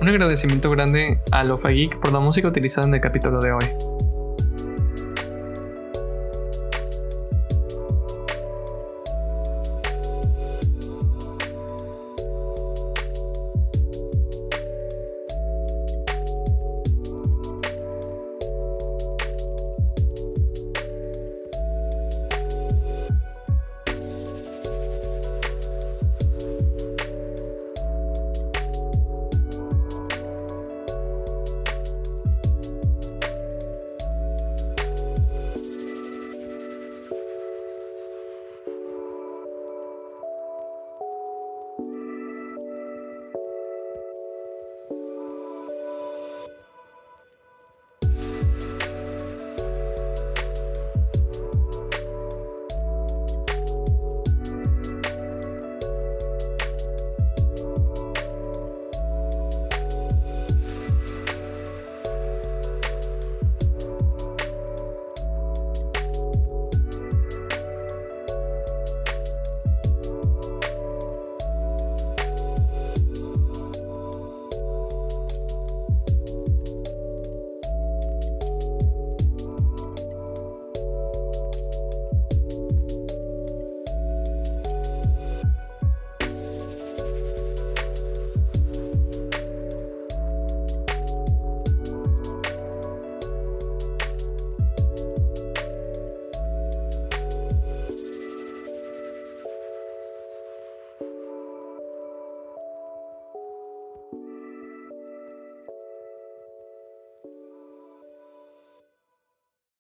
Un agradecimiento grande a Lofa Geek por la música utilizada en el capítulo de hoy.